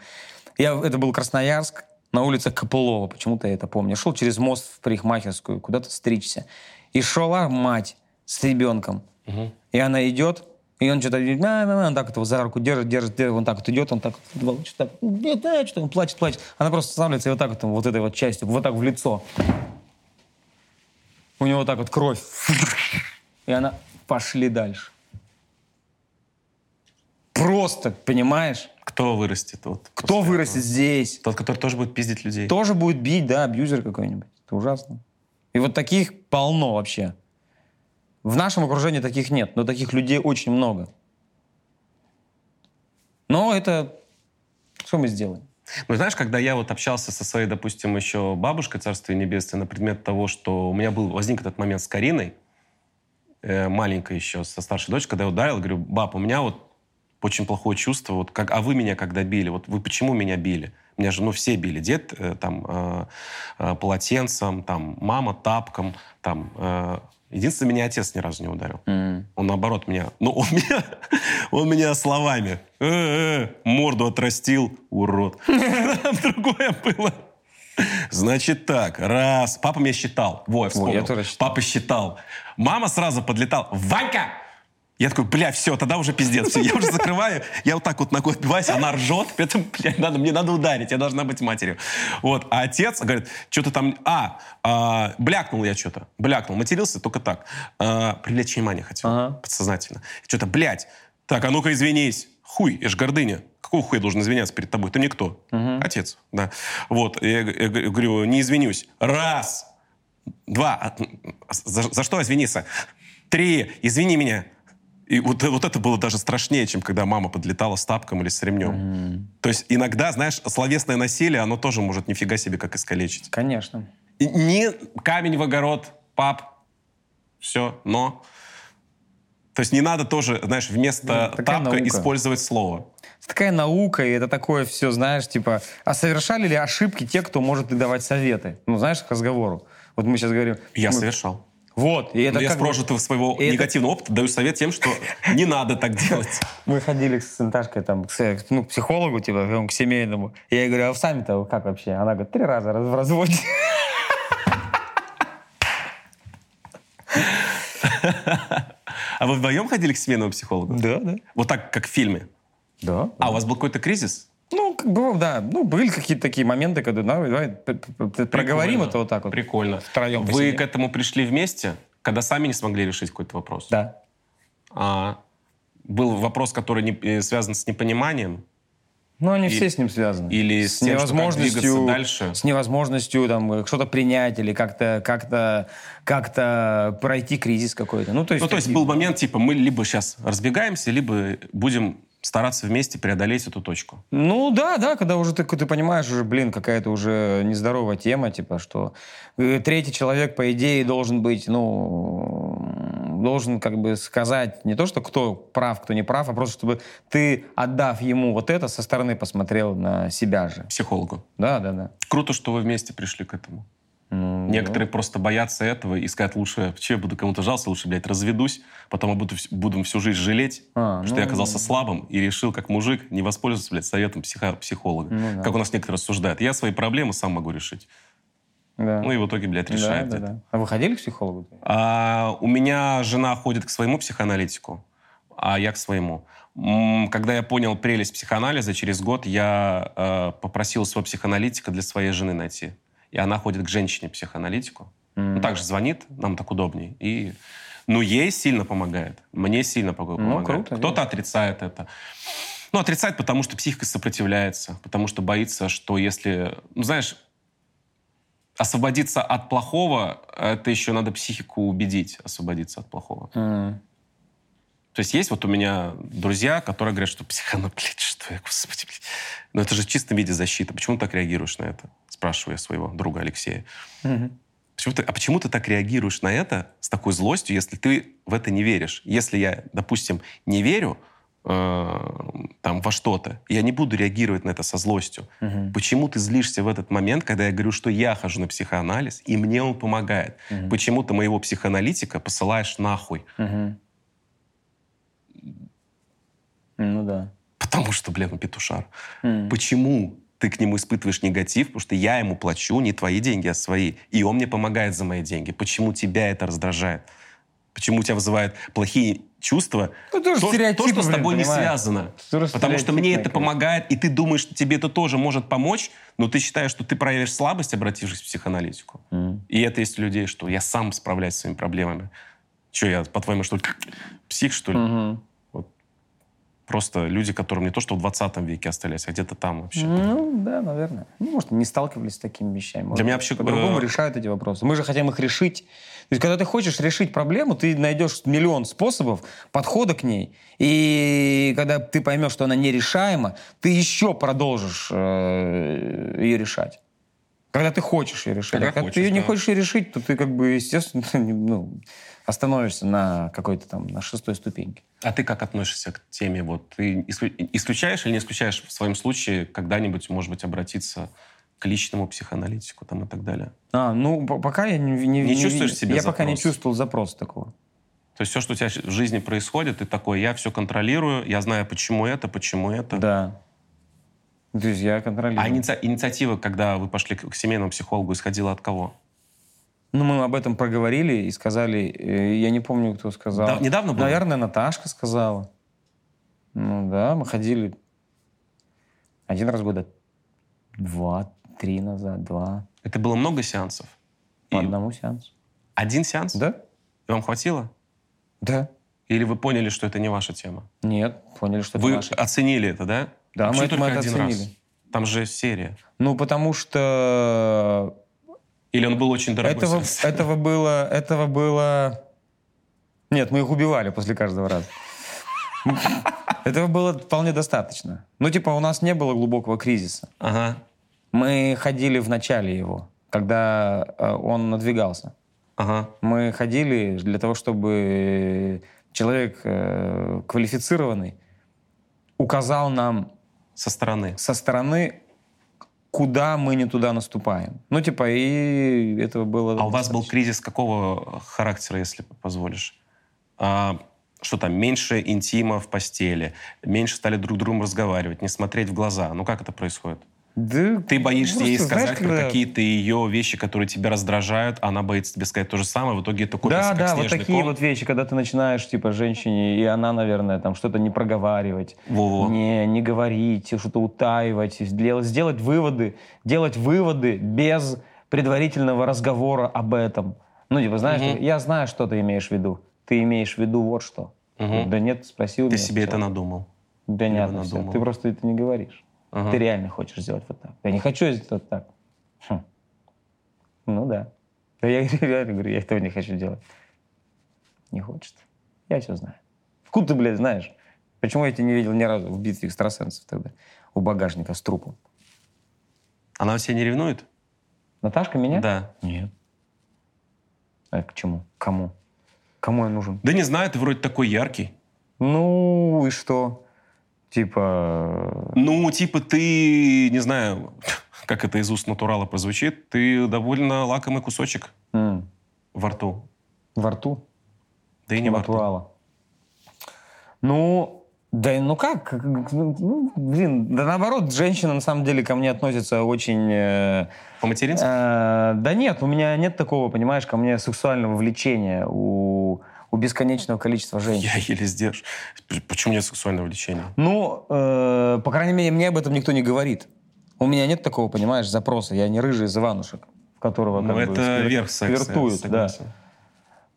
Я, это был Красноярск, на улице Копылова, почему-то я это помню. Шел через мост в парикмахерскую, куда-то стричься. И шла мать с ребенком. Угу. И она идет, и он что-то, он так вот за руку держит, держит, держит, он так вот идет, он так вот нет, да, что он плачет, плачет. Она просто останавливается и вот так вот, вот этой вот частью, вот так в лицо. У него вот так вот кровь. И она, пошли дальше. Просто, понимаешь? Кто вырастет? Вот, Кто вырастет этого? здесь? Тот, который тоже будет пиздить людей. Тоже будет бить, да, абьюзер какой-нибудь. Это ужасно. И вот таких полно вообще. В нашем окружении таких нет, но таких людей очень много. Но это... Что мы сделаем? Ну, знаешь, когда я вот общался со своей, допустим, еще бабушкой, Царствие Небесное, на предмет того, что у меня был, возник этот момент с Кариной, э, маленькой еще, со старшей дочкой, когда я ударил, говорю, баб, у меня вот очень плохое чувство, вот как, а вы меня когда били, вот вы почему меня били? Меня же, ну, все били. Дед э, там э, э, полотенцем, там мама тапком, там... Э, единственное, меня отец ни разу не ударил. Mm. Он наоборот меня... Ну, он меня, он меня словами. Э -э, морду отрастил, урод. Другое было. Значит так, раз. Папа меня считал. Во, я вспомнил. Папа считал. Мама сразу подлетала. Ванька! Я такой, бля, все, тогда уже пиздец. Все, я уже закрываю, я вот так вот ногой отбиваюсь, она ржет, поэтому, блядь, надо, мне надо ударить, я должна быть матерью. Вот, а отец говорит, что-то там, а, а, блякнул я что-то, блякнул, матерился только так. А, привлечь внимание хотел, ага. подсознательно. Что-то, блядь, так, а ну-ка извинись. Хуй, я ж гордыня. Какого хуя должен извиняться перед тобой? Ты никто. Угу. Отец, да. Вот, я, я говорю, не извинюсь. Раз, два, а, за, за что извиниться? Три, извини меня. И вот, вот это было даже страшнее, чем когда мама подлетала с тапком или с ремнем. Mm. То есть иногда, знаешь, словесное насилие, оно тоже может нифига себе как искалечить. Конечно. И не камень в огород, пап, все, но... То есть не надо тоже, знаешь, вместо ну, тапка наука. использовать слово. Это такая наука, и это такое все, знаешь, типа, а совершали ли ошибки те, кто может давать советы? Ну, знаешь, к разговору. Вот мы сейчас говорим... Я мы... совершал. Вот. И это Но я с бы- прожитого своего и это- негативного опыта даю совет тем, что не надо так делать. Мы ходили с Наташкой там, к, ну, к психологу, типа, к семейному. И я говорю, а сами-то как вообще? Она говорит, три раза раз- в разводе. А вы вдвоем ходили к семейному психологу? Да, да. Вот так, как в фильме? Да. А у вас был какой-то кризис? Ну, как бы, да. Ну, были какие-то такие моменты, когда, давай, давай проговорим это вот так вот. Прикольно. Втроем Вы посидим. к этому пришли вместе, когда сами не смогли решить какой-то вопрос? Да. А, был вопрос, который не- э, связан с непониманием? Ну, они И- все с ним связаны. или с тем, что как двигаться дальше? С невозможностью там что-то принять или как-то как-то как-то пройти кризис какой-то. Ну, то есть, Ну, то есть был момент, типа, мы либо сейчас разбегаемся, либо будем стараться вместе преодолеть эту точку. Ну да, да, когда уже ты, ты понимаешь, уже, блин, какая-то уже нездоровая тема, типа, что э, третий человек, по идее, должен быть, ну, должен как бы сказать не то, что кто прав, кто не прав, а просто чтобы ты, отдав ему вот это, со стороны посмотрел на себя же. Психологу. Да, да, да. Круто, что вы вместе пришли к этому. Ну, Некоторые просто боятся этого и сказать, лучше, че я буду кому-то жаловаться, лучше, блядь, разведусь, потом я буду, буду всю жизнь жалеть, А, что ну, я оказался слабым и решил, как мужик, не воспользоваться, блядь, советом психо- психолога. Ну да. Как у нас некоторые рассуждают. Я свои проблемы сам могу решить. да. Ну и в итоге, блядь, Да, решает да, это. да. А вы ходили к психологу? А, у меня жена ходит к своему психоаналитику, а я к своему. Когда я понял прелесть психоанализа, через год я э, попросил своего психоаналитика для своей жены найти. И она ходит к женщине-психоаналитику. Ну, также звонит, нам так удобнее. И, ну, ей сильно помогает. Мне сильно пог- помогает. круто, Кто-то отрицает это. Ну, отрицает, потому что психика сопротивляется, потому что боится, что если... Ну, знаешь, освободиться от плохого, это еще надо психику убедить освободиться от плохого. М. То есть есть вот у меня друзья, которые говорят, что психоанализ, блядь, что я, господи, блядь. Но это же в чистом виде защита. Почему ты так реагируешь на это? Спрашиваю я своего друга Алексея. Мгм. Почему ты, а почему ты так реагируешь на это с такой злостью, если ты в это не веришь? Если я, допустим, не верю э, там, во что-то, я не буду реагировать на это со злостью. Мгм. Почему ты злишься в этот момент, когда я говорю, что я хожу на психоанализ, и мне он помогает? Мгм. Почему ты моего психоаналитика посылаешь нахуй? Мгм. Ну да. Потому что, блин, он петушар. М. Почему ты к нему испытываешь негатив? Потому что я ему плачу не твои деньги, а свои. И он мне помогает за мои деньги. Почему тебя это раздражает? Почему у тебя вызывает плохие чувства? Ну, тоже то, то, что с блин, тобой не понимаешь? связано. Тоже Потому что мне это помогает, и ты думаешь, что тебе это тоже может помочь, но ты считаешь, что ты проявишь слабость, обратившись к психоаналитику. М. И это есть у людей, что я сам справляюсь с своими проблемами. Че, я, по-твоему, что ли, псих, что ли? Мгм. Просто люди, которым не то, что в 20 веке остались, а где-то там вообще. Ну, да, наверное. Ну, может, не сталкивались с такими вещами. Может, Для меня вообще, По-другому э, решают эти вопросы. Мы же хотим их решить. То есть, когда ты хочешь решить проблему, ты найдешь миллион способов подхода к ней. И когда ты поймешь, что она нерешаема, ты еще продолжишь э, ее решать. Когда ты хочешь ее решить. Когда а когда хочешь, ты ее не да. хочешь ее решить, то ты как бы, естественно, не- ну, остановишься на какой-то там, на шестой ступеньке. А ты как относишься к теме? Вот ты исклю- исключаешь или не исключаешь в своем случае когда-нибудь, может быть, обратиться к личному психоаналитику там и так далее? А, ну, по- пока я не... Не, Не чувствуешь себе Я пока не запрос? чувствовал запроса такого. То есть все, что у тебя в жизни происходит, ты такой, я все контролирую, я знаю, почему это, почему это. Да. То есть я контролирую. А иници- инициатива, когда вы пошли к семейному психологу, исходила от кого? Ну, мы об этом проговорили и сказали, э, я не помню, кто сказал. Да- недавно было? Наверное, Наташка сказала. Ну да, мы ходили один раз года два, три назад, два, Это было много сеансов? по И одному сеансу. один сеанс? Да? И вам хватило? Да. Или вы поняли, что это не ваша тема? Нет, поняли, что Вы это наше. оценили это, да? Да, Почему мы это- мы это один раз? оценили. Там же серия. Ну, потому что Или он был очень дорогой этого, сеанс? этого было, этого было... Нет, мы их убивали после каждого раза. Этого было вполне достаточно. Ну, типа, у нас не было глубокого кризиса. Ага. Мы ходили в начале его, когда э, он надвигался. Ага. Мы ходили для того, чтобы человек э, квалифицированный указал нам Со стороны. со стороны, куда мы не туда наступаем. Ну, типа, и этого было... А у вас был достаточно. кризис какого характера, если позволишь? А, что там, меньше интима в постели, меньше стали друг с другом разговаривать, не смотреть в глаза. Ну, как это происходит? Да, Ты боишься просто, ей знаешь, сказать про когда- какие-то ее вещи, которые тебя раздражают, а она боится тебе сказать то же самое, в итоге это копится Да, да, вот такие ком. вот вещи, когда ты начинаешь, типа, женщине, и она, наверное, там что-то не проговаривать, Во-во. не, не говорить, что-то утаивать, сделать, сделать выводы, делать выводы без предварительного разговора об этом. Ну, типа, знаешь, ты- я знаю, что ты имеешь в виду. Ты имеешь в виду вот что. Мгм. Да нет, спросил Ты себе всё. это надумал. Да нет, надумал. ты просто это не говоришь. Ага. Ты реально хочешь сделать вот так. Я не хочу сделать вот так. Хм. Ну да. Да я реально говорю, я этого не хочу делать. Не хочет. Я все знаю. Откуда ты, блядь, знаешь? Почему я тебя не видел ни разу в битве экстрасенсов тогда? У багажника с трупом. Она все не ревнует? Наташка меня? Да. Нет. А к чему? Кому? Кому я нужен? Да не знаю, ты вроде такой яркий. Ну и что? Типа... Ну, типа ты, не знаю, как это из уст натурала прозвучит, ты довольно лакомый кусочек м, во рту. во рту? Да и не во рту. натурала. Ну, да, ну как? Как- Ну, блин, да наоборот, женщина на самом деле ко мне относится очень... э, По-матерински? э, да нет, у меня нет такого, понимаешь, ко мне сексуального влечения у, у бесконечного количества женщин. Я еле сдержу. Почему нет сексуального влечения? Ну, э, по крайней мере, мне об этом никто не говорит. У меня нет такого, понимаешь, запроса. Я не рыжий из Иванушек, в которого Ну, как бы это сквер- верх секса. сквертуют, да.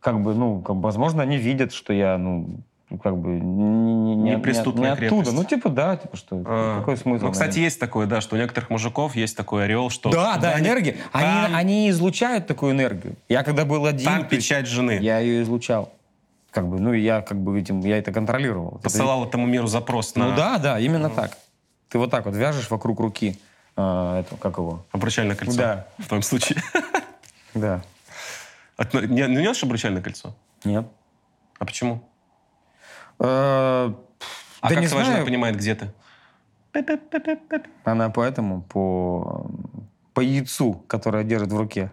Как бы, ну, как возможно, они видят, что я, ну, как бы не, не, не, не крепость. оттуда. Ну, типа, да, типа, что, А, какой смысл? Ну, кстати, наверное? есть такое, да, что у некоторых мужиков есть такой орел, что... Да, да, энергия. Они, Там, они излучают такую энергию. Я когда был один, там печать жены. я ее излучал. Как бы, ну, я как бы этим, я это контролировал. Это- Посылал этому миру запрос на Ну да, да, именно так. Ты вот так вот вяжешь вокруг руки а, эту, как его? обручальное кольцо. Да. В твоем случае. Да. А Не не носишь обручальное кольцо? Нет. А почему? Э, А как твоя жена понимает, где ты? Она поэтому по, по яйцу, которое держит в руке.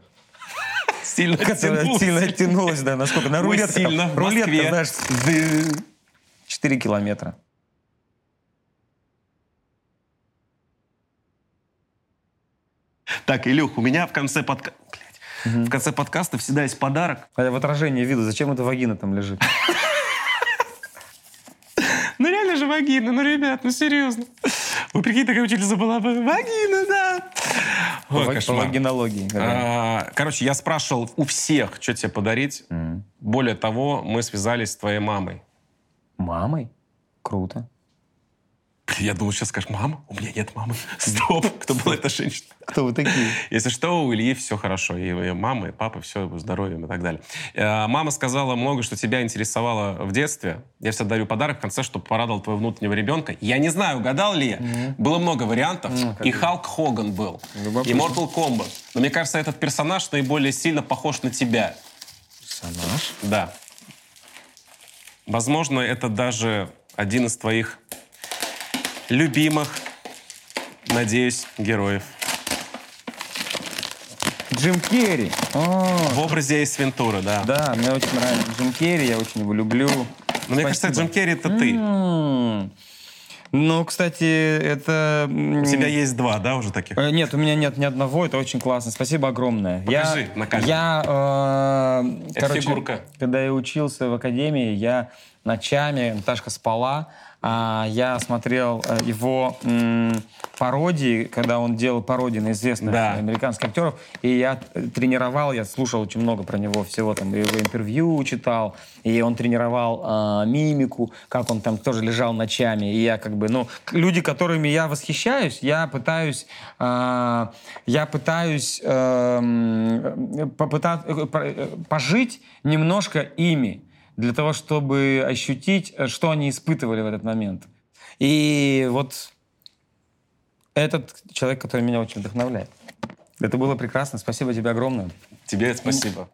Сильно Которая оттянулся. сильно оттянулась, да, насколько на Ой, рулетке. сильно, в Рулетка, Москве. знаешь, ды- 4 километра. Так, Илюх, у меня в конце подка... Блядь. В конце подкаста всегда есть подарок. А я в отражении виду, зачем эта вагина там лежит? Ну реально же вагина, ну, ребят, ну серьезно. Вы прикинь, такая учительница была бы. Вагина, да. Ой, по вагинологии. А, Короче, я спрашивал у всех, что тебе подарить. Более того, мы связались с твоей мамой. Мамой? Круто. Я думал, сейчас скажешь, мама? У меня нет мамы. Стоп, кто была эта женщина? Кто вы такие? Если что, у Ильи все хорошо. И и мама, и папа, все, здоровьем и так далее. Э, Мама сказала много, что тебя интересовало в детстве. Я всегда дарю подарок в конце, чтобы порадовал твоего внутреннего ребенка. Я не знаю, угадал ли я. Было много вариантов. И. Халк Хоган был. Любопытно. И Mortal Kombat. Но мне кажется, этот персонаж наиболее сильно похож на тебя. Персонаж? Да. Возможно, это даже один из твоих любимых, надеюсь, героев. Джим Керри. О, В образе Эйс Вентура, да. да, мне очень нравится Джим Керри, я очень его люблю. Но мне кажется. Джим Керри это ты. М. Ну, кстати, это... У тебя есть два, да, уже таких? Э, Нет, у меня нет ни одного, это очень классно. Спасибо огромное. Покажи я, на камеру. Я, э, Это короче, фигурка. когда я учился в академии, я ночами, Наташка спала, я смотрел э, его пародии, когда он делал пародии на известных Да. американских актеров, и я э, тренировал, я слушал очень много про него всего, там, его интервью читал, и он тренировал а, мимику, как он там тоже лежал ночами, и я как бы, ну, люди, которыми я восхищаюсь, я пытаюсь, а, я пытаюсь эм, э, э, пожить немножко ими, для того, чтобы ощутить, э, что они испытывали в этот момент. И вот этот человек, который меня очень вдохновляет. Это было прекрасно. Спасибо тебе огромное. Тебе спасибо.